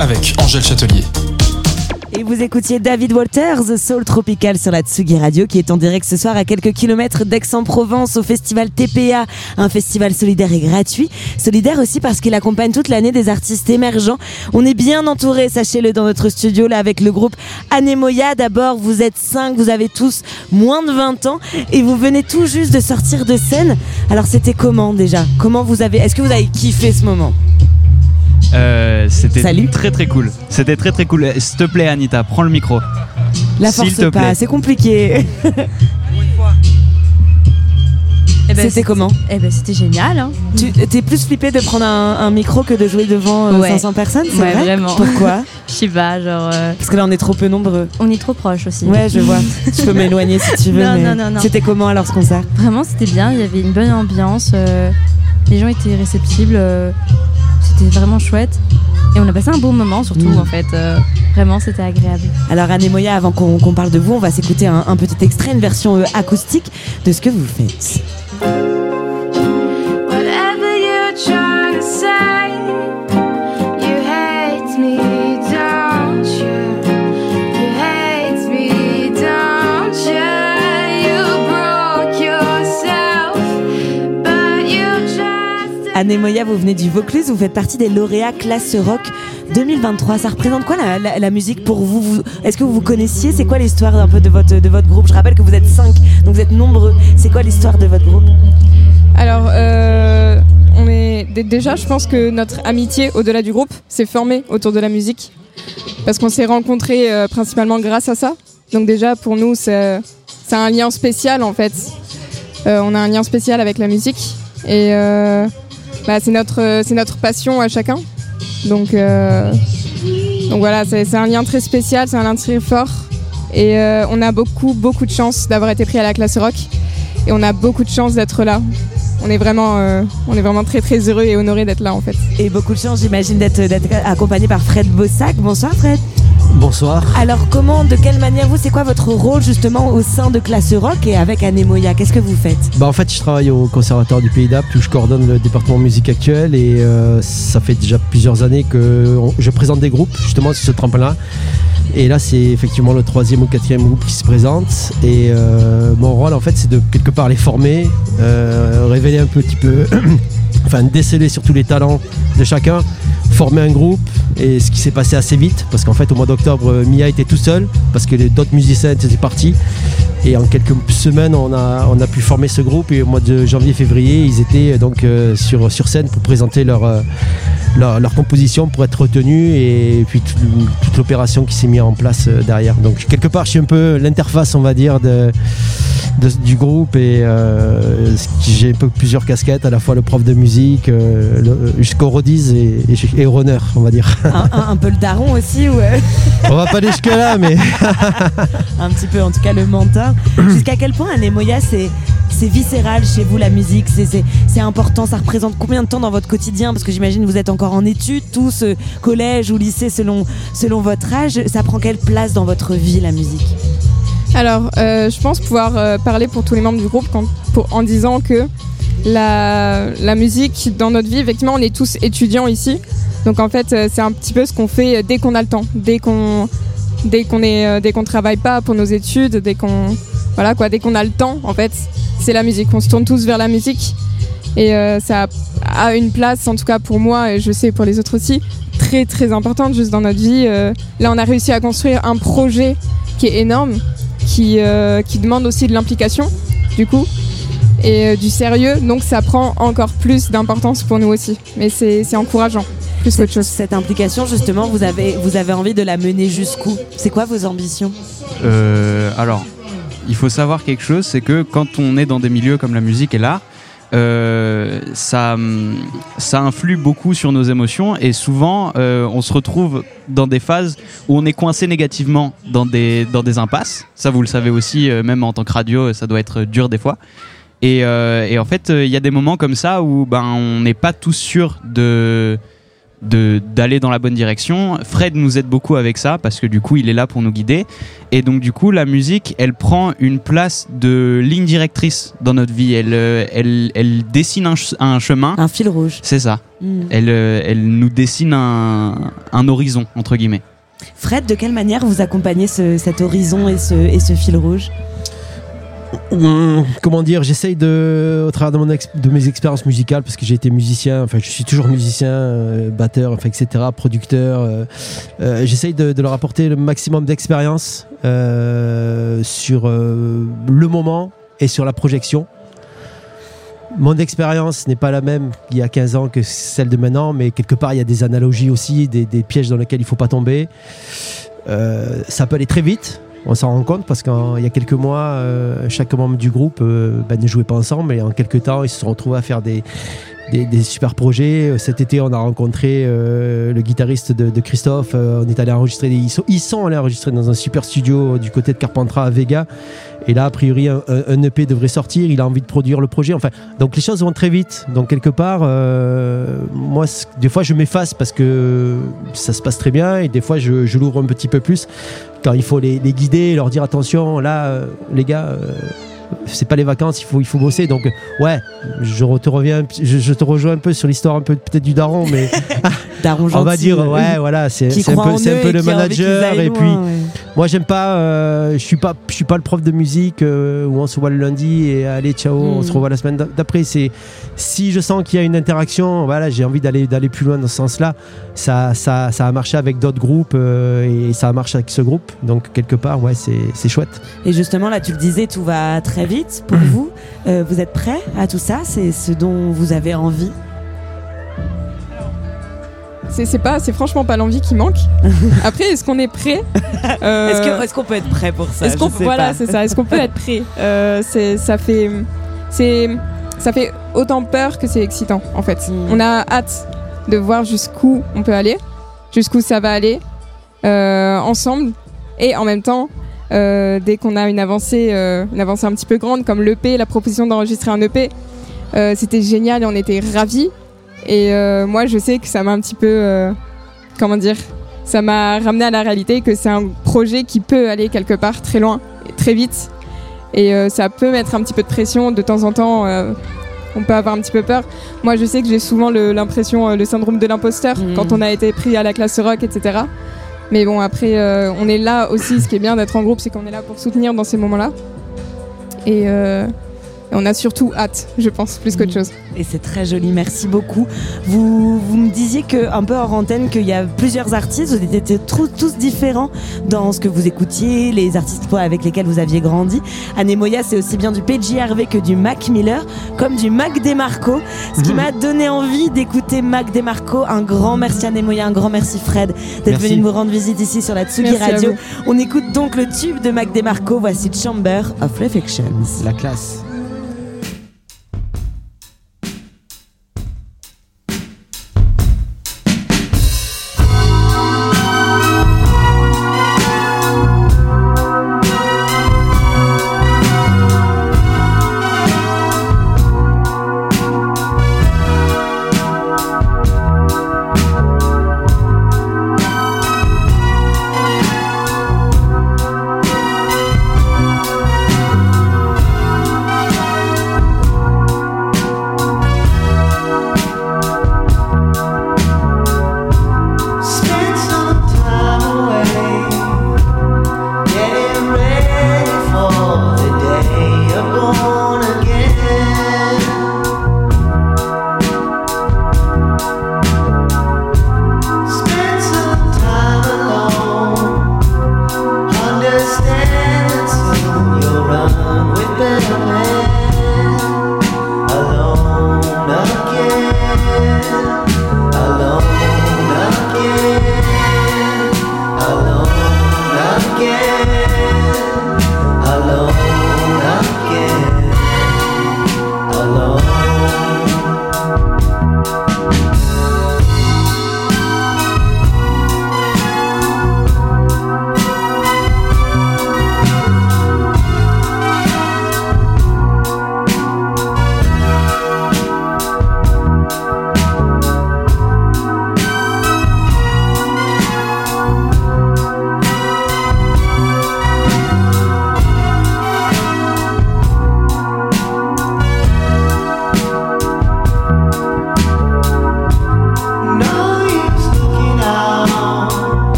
Avec Angèle Châtelier. Vous écoutiez David Walters, Soul Tropical sur la Tsugi Radio, qui est en direct ce soir à quelques kilomètres d'Aix-en-Provence au festival TPA, un festival solidaire et gratuit. Solidaire aussi parce qu'il accompagne toute l'année des artistes émergents. On est bien entouré, sachez-le, dans notre studio là avec le groupe Anemoya. D'abord, vous êtes cinq, vous avez tous moins de 20 ans et vous venez tout juste de sortir de scène. Alors c'était comment déjà? Comment vous avez Est-ce que vous avez kiffé ce moment? Euh, c'était très très cool. C'était très très cool. Euh, S'il te plaît, Anita, prends le micro. La S'il force te pas, plaît. c'est compliqué. Eh ben, C'était comment Eh ben c'était génial. Hein. Tu t'es plus flippé de prendre un, un micro que de jouer devant euh, Ouais. 500 personnes, c'est Ouais, vrai vraiment. Pourquoi [laughs] Je sais pas, genre. euh, Parce que là on est trop peu nombreux. On est trop proches aussi. Ouais, je vois. tu peux m'éloigner si tu [laughs] veux. Non, mais non, non, non. C'était comment alors ce concert? Vraiment, c'était bien. Il y avait une bonne ambiance. euh, les gens étaient réceptibles. C'était vraiment chouette. Et on a passé un bon moment, surtout Mm. en fait. euh, vraiment, c'était agréable. Alors Anemoya, avant qu'on qu'on parle de vous, on va s'écouter un, un petit extrait, une version euh, acoustique de ce que vous faites. Anemoya, vous venez du Vaucluse, vous faites partie des lauréats classe rock 2023. Ça représente quoi la, musique pour vous, Est-ce que vous vous connaissiez? C'est quoi l'histoire un peu de votre, de votre groupe? Je rappelle que vous êtes 5, donc vous êtes nombreux. C'est quoi l'histoire de votre groupe? Alors, euh, on est dé- déjà, je pense que notre amitié au-delà du groupe s'est formée autour de la musique, parce qu'on s'est rencontrés euh, principalement grâce à ça. Donc déjà, pour nous, c'est un lien spécial en fait. Euh, on a un lien spécial avec la musique et bah, c'est notre c'est notre passion à chacun. Donc euh, donc voilà, c'est un lien très spécial, c'est un lien très fort. Et euh, on a beaucoup beaucoup de chance d'avoir été pris à la classe rock et on a beaucoup de chance d'être là. On est vraiment, euh, on est vraiment très très heureux et honoré d'être là en fait. Et beaucoup de chance, j'imagine, d'être accompagné par Fred Bossac. Bonsoir Fred. Bonsoir. Alors comment, de quelle manière vous, c'est quoi votre rôle justement au sein de Classe Rock et avec Anemoya Qu'est-ce que vous faites? Bah en fait, je travaille au Conservatoire du Pays d'Apt où je coordonne le département musique actuelle et euh, ça fait déjà plusieurs années que je présente des groupes justement sur ce tremplin. Et là, c'est effectivement le troisième ou quatrième groupe qui se présente. Et euh, mon rôle, en fait, c'est de quelque part les former, euh, révéler un petit peu, [clears throat] enfin déceler surtout les talents de chacun, former un groupe. Et ce qui s'est passé assez vite, parce qu'en fait, au mois d'octobre, euh, Mia était tout seul, parce que d'autres musiciens étaient partis. Et en quelques semaines, on a, on a pu former ce groupe. Et au mois de janvier-février, ils étaient euh, donc euh, sur, sur scène pour présenter leur, leur, composition, pour être retenus. Et puis tout- toute l'opération qui s'est mise en place derrière. Donc quelque part, je suis un peu l'interface, on va dire, de, du groupe. Et j'ai un peu plusieurs casquettes, à la fois le prof de musique, euh, le- jusqu'au rodise et, et, runner, on va dire. un, un- un peu le daron aussi ou euh, [laughs] on va pas aller jusque-là, mais. [laughs] un petit peu en tout cas le mentor. Jusqu'à quel point Anemoya c'est c'est viscéral chez vous la musique, c'est- important, ça représente combien de temps dans votre quotidien? Parce que j'imagine vous êtes encore en études, tous euh, collège ou lycée selon, selon votre âge, ça prend quelle place dans votre vie la musique? Alors, euh, je pense pouvoir euh, parler pour tous les membres du groupe quand- pour- en disant que la, musique dans notre vie, effectivement, on est tous étudiants ici. Donc en fait, euh, c'est un petit peu ce qu'on fait dès qu'on a le temps, dès qu'on dès qu'on est euh, travaille pas pour nos études, dès qu'on voilà quoi, dès qu'on a le temps, en fait, c'est la musique. On se tourne tous vers la musique et euh, ça a, une place, en tout cas pour moi et je sais pour les autres aussi, très très importante juste dans notre vie. Euh, là, on a réussi à construire un projet qui est énorme, qui euh, qui demande aussi de l'implication, du coup et euh, du sérieux, donc ça prend encore plus d'importance pour nous aussi. Mais c'est c'est encourageant, plus qu'autre chose. Cette implication justement, vous avez, vous avez envie de la mener jusqu'où? C'est quoi vos ambitions? Euh, alors, il faut savoir quelque chose, c'est que quand on est dans des milieux comme la musique et l'art, euh, ça, ça influe beaucoup sur nos émotions et souvent euh, on se retrouve dans des phases où on est coincé négativement dans des, dans des impasses. Ça, vous le savez aussi, euh, même en tant que radio, ça doit être dur des fois. Et, euh, et en fait, euh, il y a des moments comme ça où ben, on n'est pas tous sûrs de d'aller dans la bonne direction. Fred nous aide beaucoup avec ça parce que du coup il est là pour nous guider et donc du coup la musique elle prend une place de ligne directrice dans notre vie. Elle euh, elle, elle dessine un, ch- un chemin. Un fil rouge. C'est ça. Mm. Elle elle nous dessine un, un horizon entre guillemets. Fred, de quelle manière vous accompagnez ce- cet horizon et ce, et ce fil rouge? Comment dire, j'essaye de, au travers de, mes expériences musicales, parce que j'ai été musicien, enfin je suis toujours musicien, euh, batteur, enfin, etc., producteur, euh, euh, j'essaye de, leur apporter le maximum d'expérience sur le moment et sur la projection. Mon expérience n'est pas la même il y a 15 ans que celle de maintenant, mais quelque part il y a des analogies aussi, des, des pièges dans lesquels il ne faut pas tomber. Ça peut aller très vite, on s'en rend compte parce qu'il y a quelques mois, euh, chaque membre du groupe euh, bah, ne jouait pas ensemble et en quelques temps, ils se sont retrouvés à faire des, des, des super projets. Euh, Cet été, on a rencontré euh, le guitariste de, Christophe. euh, on est allé enregistrer. Ils sont, ils sont allés enregistrer dans un super studio du côté de Carpentras à Vega. Et là, a priori, un, EP devrait sortir. Il a envie de produire le projet. Enfin, donc les choses vont très vite. Donc quelque part, moi, des fois, je m'efface parce que ça se passe très bien, et des fois, je, l'ouvre un petit peu plus quand il faut les, guider, leur dire attention, là, les gars. Euh, c'est pas les vacances, il faut, il faut bosser. Donc, euh, ouais, je te reviens, je, je te rejoins un peu sur l'histoire un peu peut-être du daron, mais [laughs] Daron on va dire, euh, ouais, voilà, c'est un peu, c'est un peu le manager. Et loin, puis, ouais. moi, j'aime pas, euh, je suis pas, je suis pas le prof de musique euh, où on se voit le lundi et allez, ciao, on Mm. se revoit la semaine d'a- d'après. C'est si je sens qu'il y a une interaction, voilà, j'ai envie d'aller d'aller plus loin dans ce sens-là. Ça, ça, ça a marché avec d'autres groupes euh, et ça a marché avec ce groupe. Donc quelque part, ouais, c'est c'est chouette. Et justement, là, tu le disais, tout va très vite pour vous. Euh, vous êtes prêts à tout ça? C'est ce dont vous avez envie? C'est c'est pas, c'est franchement pas l'envie qui manque. [laughs] Après, est-ce qu'on est prêt? [laughs] Euh, Est-ce qu'on peut être prêt pour ça? Est-ce qu'on Je sais voilà, c'est ça. Est-ce qu'on peut être prêt? Euh, C'est ça fait c'est ça fait autant peur que c'est excitant en fait. Hmm. On a hâte de voir jusqu'où on peut aller, jusqu'où ça va aller euh, ensemble et en même temps. euh, dès qu'on a une avancée, euh, une avancée un petit peu grande comme l'EP, la proposition d'enregistrer un EP, c'était génial et on était ravis. Et moi, je sais que ça m'a un petit peu, comment dire, ça m'a ramené à la réalité que c'est un projet qui peut aller quelque part très loin, très vite. Et euh, ça peut mettre un petit peu de pression de temps en temps. euh, on peut avoir un petit peu peur. Moi, je sais que j'ai souvent l'impression, euh, le syndrome de l'imposteur Mhm. quand on a été pris à la classe rock, etc. Mais bon, après, euh, on est là aussi. Ce qui est bien d'être en groupe, c'est qu'on est là pour soutenir dans ces moments-là. Et on a surtout hâte, je pense, plus qu'autre chose. Et c'est très joli, merci beaucoup. Vous, vous me disiez que, un peu hors antenne qu'il y a plusieurs artistes, vous étiez tous, tous différents dans ce que vous écoutiez, les artistes avec lesquels vous aviez grandi. Anemoya, c'est aussi bien du PJRV que du Mac Miller, comme du Mac DeMarco, ce qui [laughs] m'a donné envie d'écouter Mac DeMarco. Un grand merci Anemoya, un grand merci Fred d'être venu nous rendre visite ici sur la Tsugi Merci Radio. On écoute donc le tube de Mac DeMarco, voici Chamber of Reflections. La classe.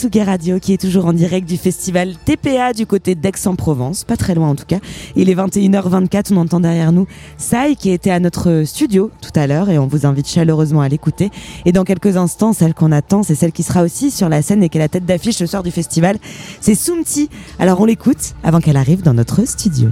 Tsugi Radio qui est toujours en direct du festival TPA du côté d'Aix-en-Provence, pas très loin en tout cas. Il est 21h24, on entend derrière nous Sai qui était à notre studio tout à l'heure et on vous invite chaleureusement à l'écouter. Et dans quelques instants, celle qu'on attend, c'est celle qui sera aussi sur la scène et qui est la tête d'affiche le soir du festival, c'est Sumti. Alors on l'écoute avant qu'elle arrive dans notre studio.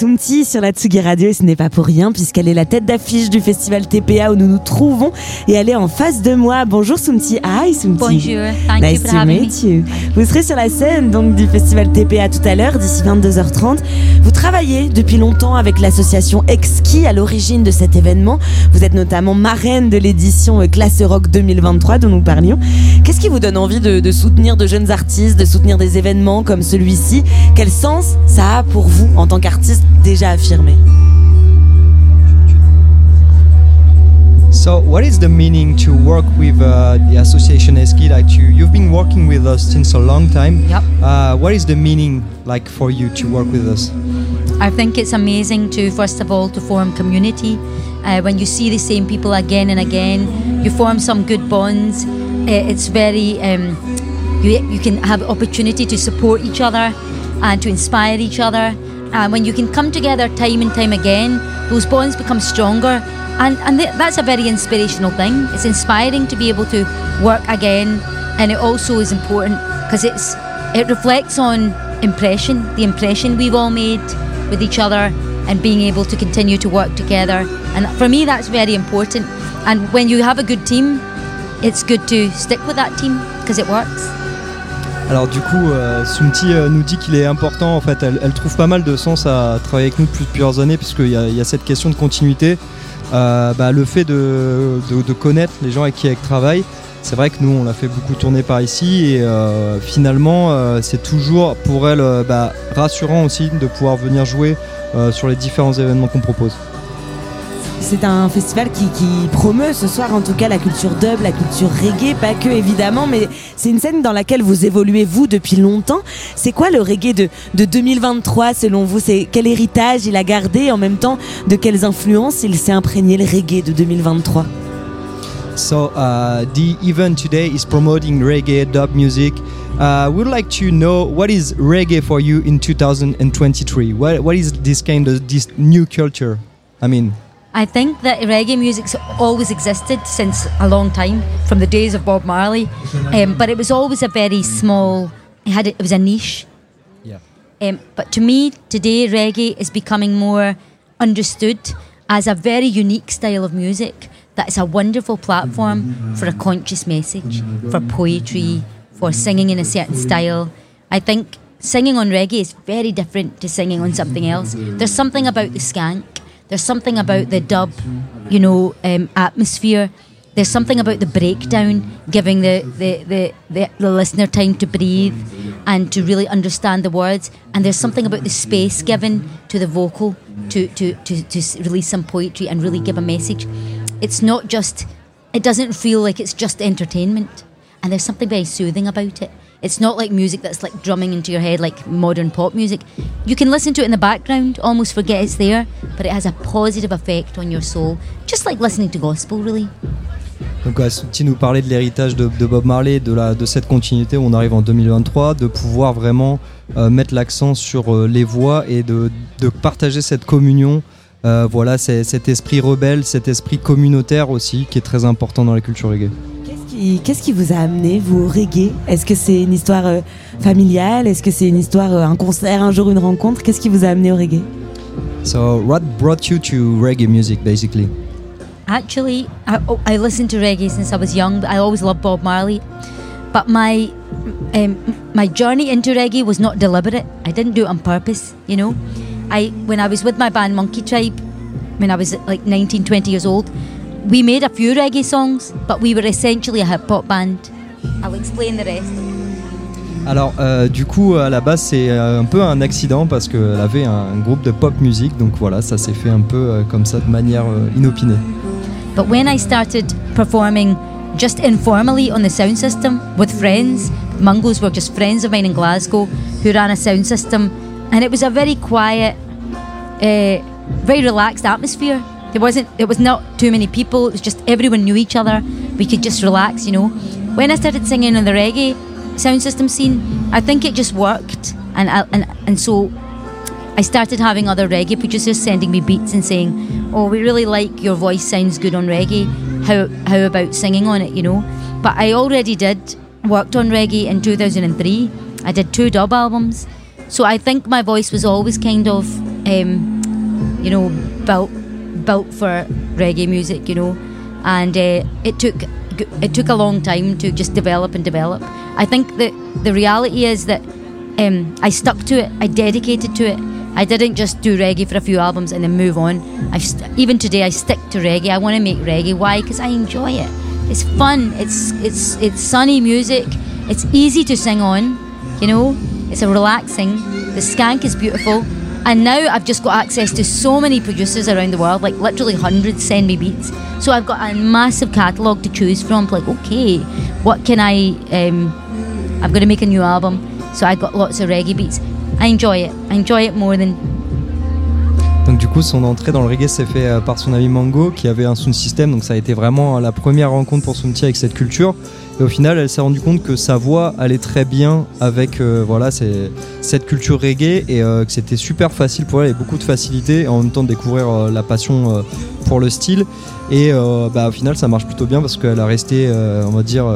Assoumti sur la Tsugi Radio et ce n'est pas pour rien puisqu'elle est la tête d'affiche du festival TPA où nous nous trouvons et elle est en face de moi. Bonjour Soumti. Ah, hi Soumti. Bonjour. Thank nice to meet you. Vous serez sur la scène donc du festival TPA tout à l'heure d'ici 22h30. Vous travaillez depuis longtemps avec l'association Exki à l'origine de cet événement. Vous êtes notamment marraine de l'édition Classe Rock 2023 dont nous parlions. Qu'est-ce qui vous donne envie de soutenir de jeunes artistes, de soutenir des événements comme celui-ci? Quel sens ça a pour vous en tant qu'artiste? déjà affirmé. So, what is the meaning to work with uh, the association Eski? You, you've been working with us since a long time. Yep. Uh, what is the meaning like for you to work with us? I think it's amazing to first of all to form community. Uh, when you see the same people again and again, you form some good bonds. Uh, it's very um, you, you can have opportunity to support each other and to inspire each other and when you can come together time and time again, those bonds become stronger. And, and th- that's a very inspirational thing. It's inspiring to be able to work again. And it also is important because it's it reflects on impression, the impression we've all made with each other and being able to continue to work together. And for me, that's very important. And when you have a good team, it's good to stick with that team because it works. Alors du coup, euh, Sumti euh, nous dit qu'il est important, en fait, elle, trouve pas mal de sens à travailler avec nous depuis plusieurs années, puisqu'il y, y a cette question de continuité. Euh, bah, le fait de, connaître les gens avec qui elle travaille, c'est vrai que nous, on l'a fait beaucoup tourner par ici, et finalement, c'est toujours pour elle bah, rassurant aussi de pouvoir venir jouer sur les différents événements qu'on propose. C'est un festival qui, qui promeut ce soir en tout cas la culture dub, la culture reggae, pas que évidemment, mais c'est une scène dans laquelle vous évoluez vous depuis longtemps. C'est quoi le reggae de, de 2023 selon vous? C'est quel héritage il a gardé? Et en même temps de quelles influences il s'est imprégné le reggae de 2023 So uh, the event today is promoting reggae dub music. Uh, we'd like to know what is reggae for you in 2023. What what is this kind of this new culture? I mean, I think that reggae music's always existed since a long time, from the days of Bob Marley. Um, but it was always a very small. It had a, it was a niche. Yeah. Um, but to me, today reggae is becoming more understood as a very unique style of music. That is a wonderful platform for a conscious message, for poetry, for singing in a certain style. I think singing on reggae is very different to singing on something else. There's something about the skank. There's something about the dub, you know, um, atmosphere. There's something about the breakdown, giving the, the, the, the, the listener time to breathe and to really understand the words. And there's something about the space given to the vocal to, to, to, to release some poetry and really give a message. It's not just, it doesn't feel like it's just entertainment. And there's something very soothing about it. It's not like music that's like drumming into your head like modern pop music. You can listen to it in the background, almost forget it's there, but it has a positive effect on your soul, just like listening to gospel, really. donc ouais, Sumti nous parlait de l'héritage de, Bob Marley, de cette continuité où on arrive en 2023, de pouvoir vraiment euh, mettre l'accent sur euh, les voix et de, partager cette communion. Euh, voilà, cet esprit rebelle, cet esprit communautaire aussi, qui est très important dans la culture reggae. Qu'est-ce qui vous a amené, vous, au reggae? Est-ce que c'est une histoire euh, familiale? Est-ce que c'est une histoire, euh, un concert, un jour, une rencontre? Qu'est-ce qui vous a amené au reggae? So, what brought you to reggae music, basically? Actually, I, oh, I listened to reggae since I was young. I always loved Bob Marley, but my um, my journey into reggae was not deliberate. I didn't do it on purpose. You know, I when I was with my band Monkey Tribe, when I was like 19, 20 years old, we made a few reggae songs, but we were essentially a hip hop band. I'll explain the rest. Alors, euh, du coup, à la base, c'est euh, un peu un accident parce qu'elle avait un groupe de pop music, donc voilà, ça s'est fait un peu euh, comme ça de manière euh, inopinée. But when I started performing just informally on the sound system with friends, Mungos were just friends of mine in Glasgow who ran a sound system, and it was a very quiet, uh, very relaxed atmosphere. There wasn't, there was not too many people. It was just everyone knew each other. We could just relax, you know. When I started singing on the reggae sound system scene, I think it just worked, and I, and and so I started having other reggae producers sending me beats and saying, "Oh, we really like your voice sounds good on reggae. How how about singing on it?" You know. But I already did worked on reggae in 2003. I did two dub albums, so I think my voice was always kind of, um, you know, built built for reggae music. You know, and uh, it took it took a long time to just develop and develop. I think that the reality is that um, I stuck to it. I dedicated to it. I didn't just do reggae for a few albums and then move on. I st- even today I stick to reggae. I want to make reggae. Why? Because I enjoy it. It's fun. It's it's it's sunny music. It's easy to sing on. You know, it's a relaxing. The skank is beautiful. And now I've just got access to so many producers around the world, like literally hundreds send me beats. So I've got a massive catalogue to choose from. Like, okay, what can I? Um, I'm going to make a new album, so I got lots of reggae beats. I enjoy it. I enjoy it more than coup, son entrée dans le reggae s'est fait euh, par son ami Mango, qui avait un sound system. Donc ça a été vraiment la première rencontre pour Soumti avec cette culture. Et au final, elle s'est rendue compte que sa voix allait très bien avec euh, voilà cette culture reggae et euh, que c'était super facile pour elle, et beaucoup de facilité, en même temps de découvrir la passion pour le style. Et bah, au final, ça marche plutôt bien parce qu'elle a resté, on va dire,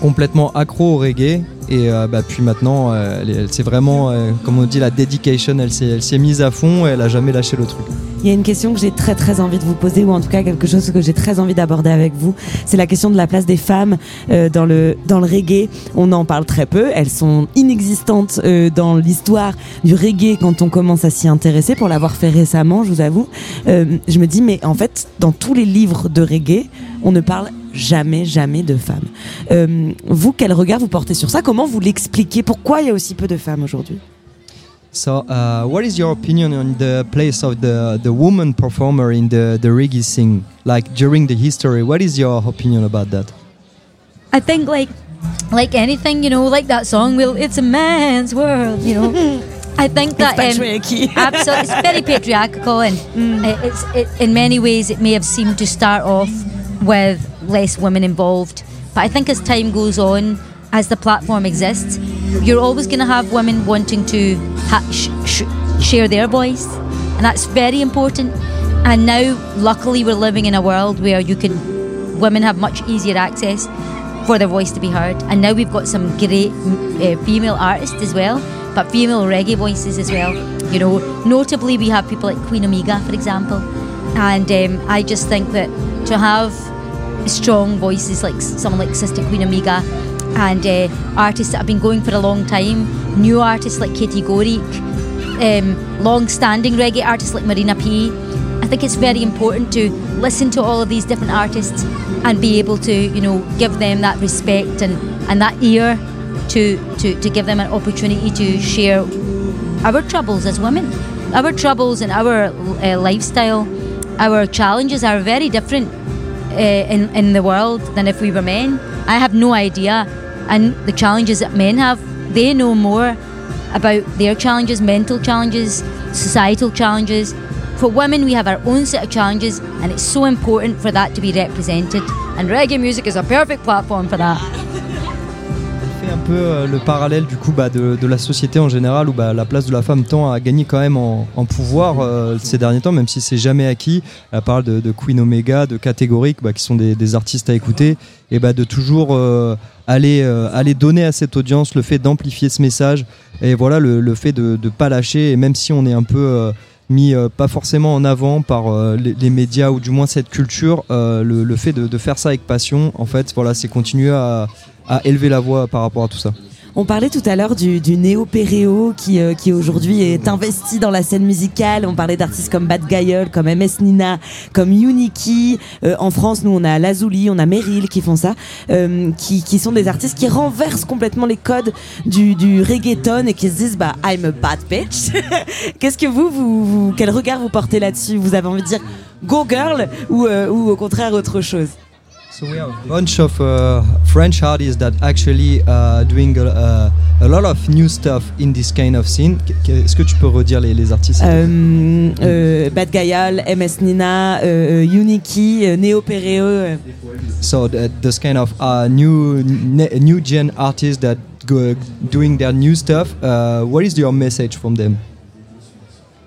complètement accro au reggae. Et euh, bah, puis maintenant, euh, vraiment, euh, comme on dit, la dedication, elle s'est mise à fond elle a jamais lâché le truc. Il y a une question que j'ai très très envie de vous poser, ou en tout cas quelque chose que j'ai très envie d'aborder avec vous. C'est la question de la place des femmes euh, dans, le, dans le reggae. On en parle très peu. Elles sont inexistantes dans l'histoire du reggae quand on commence à s'y intéresser. Pour l'avoir fait récemment, je vous avoue, je me dis, mais en fait, dans tous les livres de reggae, on ne parle jamais, jamais de femmes. Euh, vous, quel regard vous portez sur ça? Comment vous l'expliquez? Pourquoi il y a aussi peu de femmes aujourd'hui? So, uh, what is your opinion on the place of the the woman performer in the the reggae scene, like during the history? What is your opinion about that? I think like like anything, you know, like that song, well, it's a man's world, you know? [laughs] I think that um, patriarchy. [laughs] absolutely, it's very patriarchal, and it- it's it, in many ways it may have seemed to start off with less women involved, but I think as time goes on, as the platform exists, you're always going to have women wanting to ha- sh- sh- share their voice, and that's very important. And now, luckily, we're living in a world where you can women have much easier access for their voice to be heard. And now we've got some great uh, female artists as well, but female reggae voices as well. You know, notably we have people like Queen Omega, for example. And um, I just think that to have strong voices like someone like Sister Queen Amiga and uh, artists that have been going for a long time, new artists like Katie Gorik, um, long-standing reggae artists like Marina P. I think it's very important to listen to all of these different artists and be able to, you know, give them that respect and, and that ear to, to, to give them an opportunity to share our troubles as women. Our troubles and our uh, lifestyle, our challenges are very different uh, in, in the world than if we were men. I have no idea. And the challenges that men have, they know more about their challenges, mental challenges, societal challenges. For women, we have our own set of challenges, and it's so important for that to be represented. And reggae music is a perfect platform for that. Un peu euh, le parallèle du coup bah, de, la société en général où bah, la place de la femme tend à gagner quand même en, pouvoir euh, ces derniers temps, même si c'est jamais acquis. Elle parle de, Queen Omega, de Catégorique, bah, qui sont des, artistes à écouter, et bah, de toujours aller, euh, aller donner à cette audience le fait d'amplifier ce message, et voilà le, le fait de ne pas lâcher, et même si on est un peu... mis euh, pas forcément en avant par euh, les, médias ou du moins cette culture, euh, le, le fait de, de faire ça avec passion, en fait, voilà, c'est continuer à, à élever la voix par rapport à tout ça. On parlait tout à l'heure du, du néo-péréo qui, euh, qui aujourd'hui est investi dans la scène musicale. On parlait d'artistes comme Bad Guy, comme MS Nina, comme Uniki. Euh, en France, nous, on a Lazuli, on a Meryl qui font ça, euh, qui, qui sont des artistes qui renversent complètement les codes du, du reggaeton et qui se disent, bah, I'm a bad bitch. [laughs] Qu'est-ce que vous, vous, vous- quel regard vous portez là-dessus? Vous avez envie de dire go girl ou, euh, ou au contraire autre chose? So we have a bunch of uh, French artists that actually uh, doing a, a, a lot of new stuff in this kind of scene. Qu- qu- Est-ce que tu peux redire les, les artistes Euh, euh, Bad Gayal, MS Nina, euh, euh, Uniki, Neo Pereo. So the, this kind of uh, new new gen artists that go doing their new stuff. Uh, what is your message from them?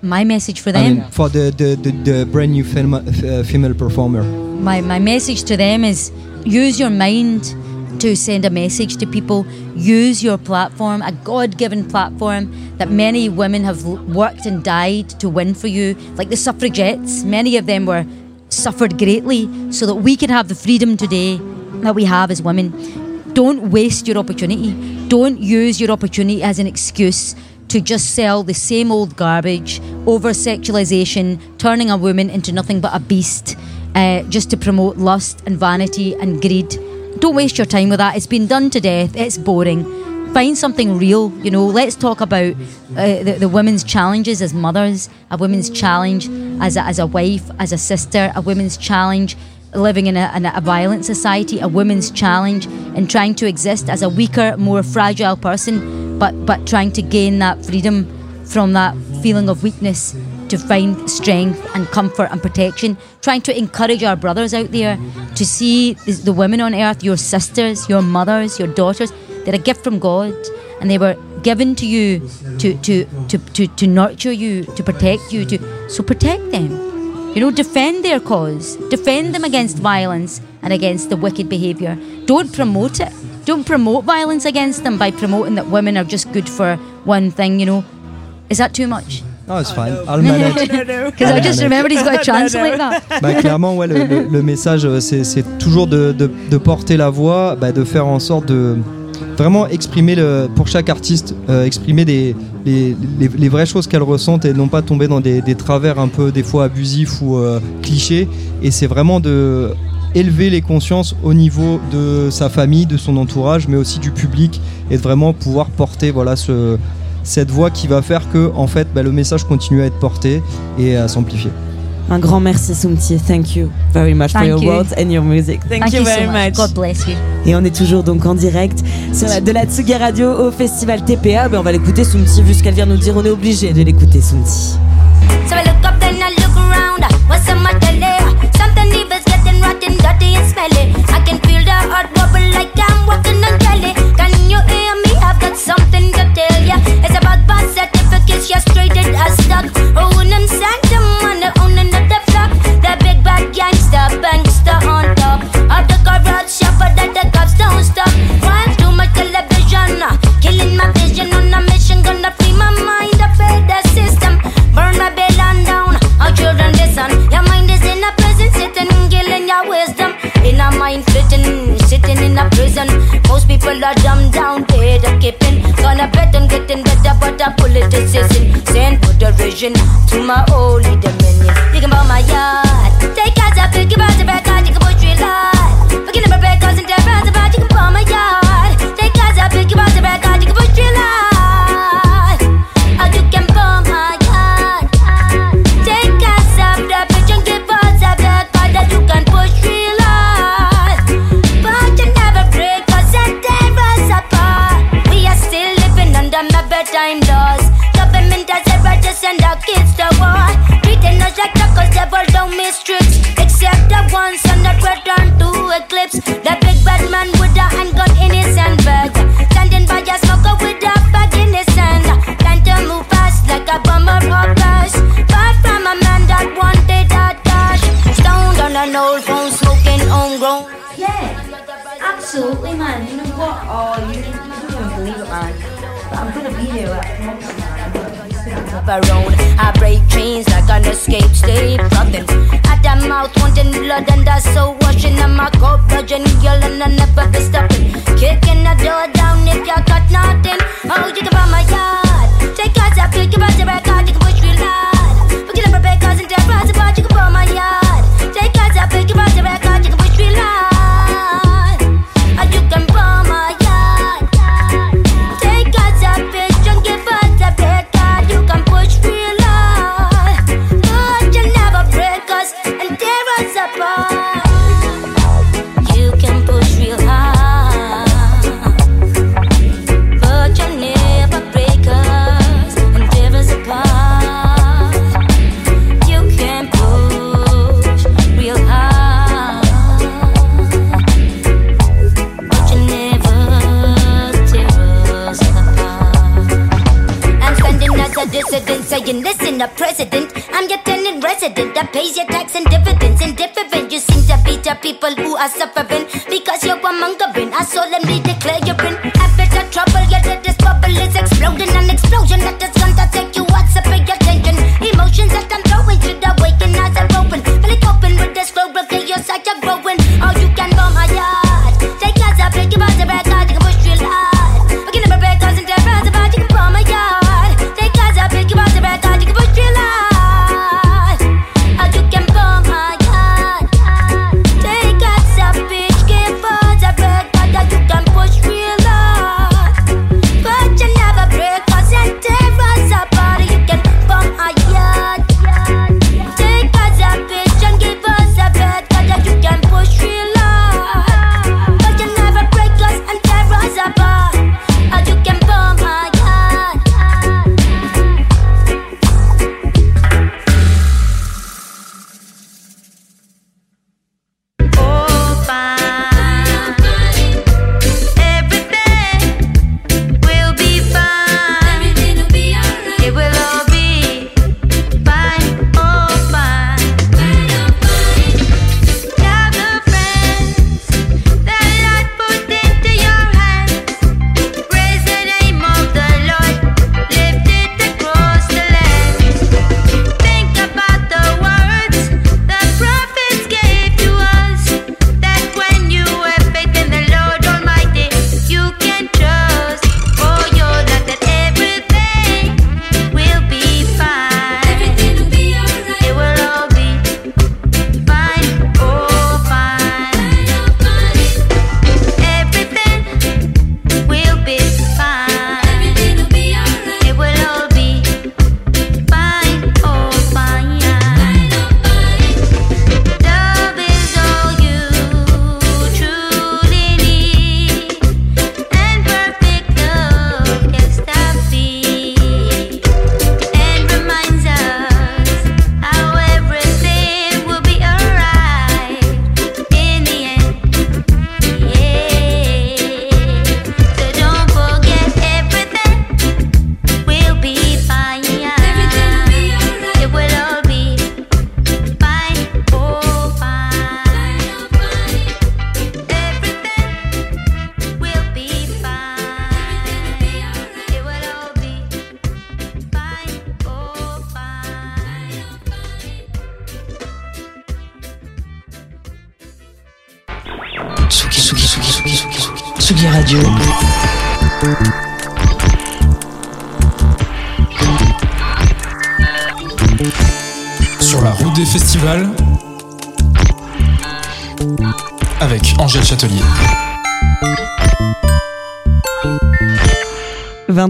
My message for I them. mean, for the the, the, the brand new film, uh, female performer. My, my message to them is use your mind to send a message to people. Use your platform, a God given platform that many women have worked and died to win for you. Like the suffragettes, many of them were suffered greatly so that we can have the freedom today that we have as women. Don't waste your opportunity. Don't use your opportunity as an excuse to just sell the same old garbage, over sexualization, turning a woman into nothing but a beast, uh, just to promote lust and vanity and greed. Don't waste your time with that. It's been done to death. It's boring. find something real. You know, let's talk about uh, the, the women's challenges as mothers, a women's challenge as a, as a wife, as a sister, a women's challenge living in a, in a violent society, a women's challenge in trying to exist as a weaker, more fragile person, but but trying to gain that freedom from that feeling of weakness to find strength and comfort and protection, trying to encourage our brothers out there to see the, women on earth, your sisters, your mothers, your daughters, they're a gift from God and they were given to you to, to, to, to, to nurture you, to protect you, to so protect them. You know, defend their cause, defend them against violence and against the wicked behaviour. Don't promote it. Don't promote violence against them by promoting that women are just good for one thing, you know. Is that too much? No, it's fine. I'll manage. Because I just remembered he's got to translate that. Bah, clairement, ouais, le, le- le message, euh, c'est toujours de, de- de porter la voix, bah, de faire en sorte de vraiment exprimer le, pour chaque artiste, euh, exprimer des, les, les- les vraies choses qu'elle ressentent et non pas tomber dans des, des travers un peu des fois abusifs ou euh, clichés. Et c'est vraiment de élever les consciences au niveau de sa famille, de son entourage, mais aussi du public et de vraiment pouvoir porter voilà ce cette voix qui va faire que en fait bah, le message continue à être porté et à s'amplifier. Un grand merci Soumti, thank you very much for your you. words and your music. Thank, Thank you you so very much. much. God bless you. Et on est toujours donc en direct sur la, de la Tsugi Radio au festival TPA. Ben, on va l'écouter Soumti vu ce qu'elle vient nous dire. On est obligé de l'écouter Soumti. So I look up then I look around. What's on my telly? Something evil's getting rotten, dirty and smelly. I can feel the heart bubble like I'm walking on jelly. Can you hear me? I've got something to tell ya. It's about birth certificates, you're straighted as stuck. Oh, and I'm sanctum on the own another flock. The big bad gangster, bankster on top. Of the corrupt shopper that the cops don't stop. Watch too much television, uh, killing my vision on a mission. Gonna free my mind, I feel the system. Burn my Babylon down. Our children listen. Your mind is in a prison, sitting, killing your wisdom. In a mind flitting, sitting in a prison. Most people are dumbed down, dead or keeping. Gonna bet on getting better, but a politicizing. Send for derision to my holy dominion. Can buy my yard. Take out a pick about the back, you can push real hard. Around. I break chains like an escape slave. Nothing at the mouth, wanting blood, and that's I up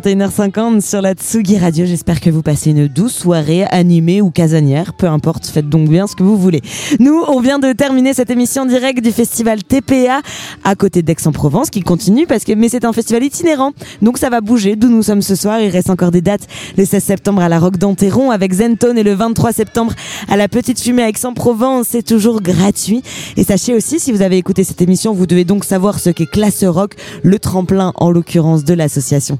21h50 sur la Tsugi Radio. J'espère que vous passez une douce soirée animée ou casanière. Peu importe, faites donc bien ce que vous voulez. Nous, on vient de terminer cette émission directe du festival TPA à côté d'Aix-en-Provence qui continue parce que, mais c'est un festival itinérant. Donc ça va bouger d'où nous sommes ce soir. Il reste encore des dates le 16 septembre à la Roque d'Anteron avec Zenton et le 23 septembre à la Petite Fumée à Aix-en-Provence. C'est toujours gratuit. Et sachez aussi, si vous avez écouté cette émission, vous devez donc savoir ce qu'est Classe Rock, le tremplin en l'occurrence de l'association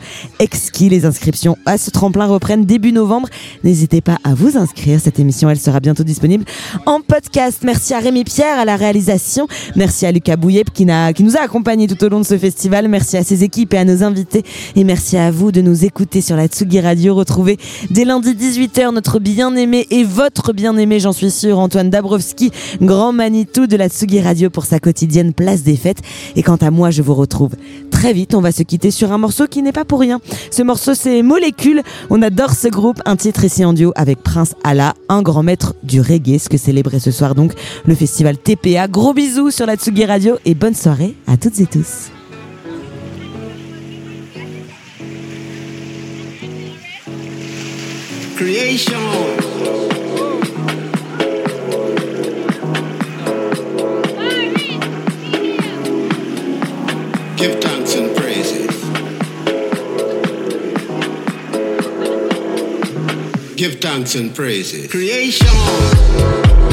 Les inscriptions à ce tremplin reprennent début novembre. N'hésitez pas à vous inscrire. Cette émission, elle sera bientôt disponible en podcast. Merci à Rémi Pierre à la réalisation. Merci à Lucas Bouillet qui, qui nous a accompagnés tout au long de ce festival. Merci à ses équipes et à nos invités. Et merci à vous de nous écouter sur la Tsugi Radio. Retrouvez dès lundi 18h notre bien-aimé et votre bien-aimé, j'en suis sûr, Antoine Dabrowski, grand Manitou de la Tsugi Radio pour sa quotidienne place des fêtes. Et quant à moi, je vous retrouve très vite. On va se quitter sur un morceau qui n'est pas pour rien. Ce morceau, c'est Molécule. On adore ce groupe. Un titre ici en duo avec Prince Allah, un grand maître du reggae, ce que célébrer ce soir donc le festival TPA. Gros bisous sur la Tsugi Radio et bonne soirée à toutes et tous. Give thanks and praises. Creation.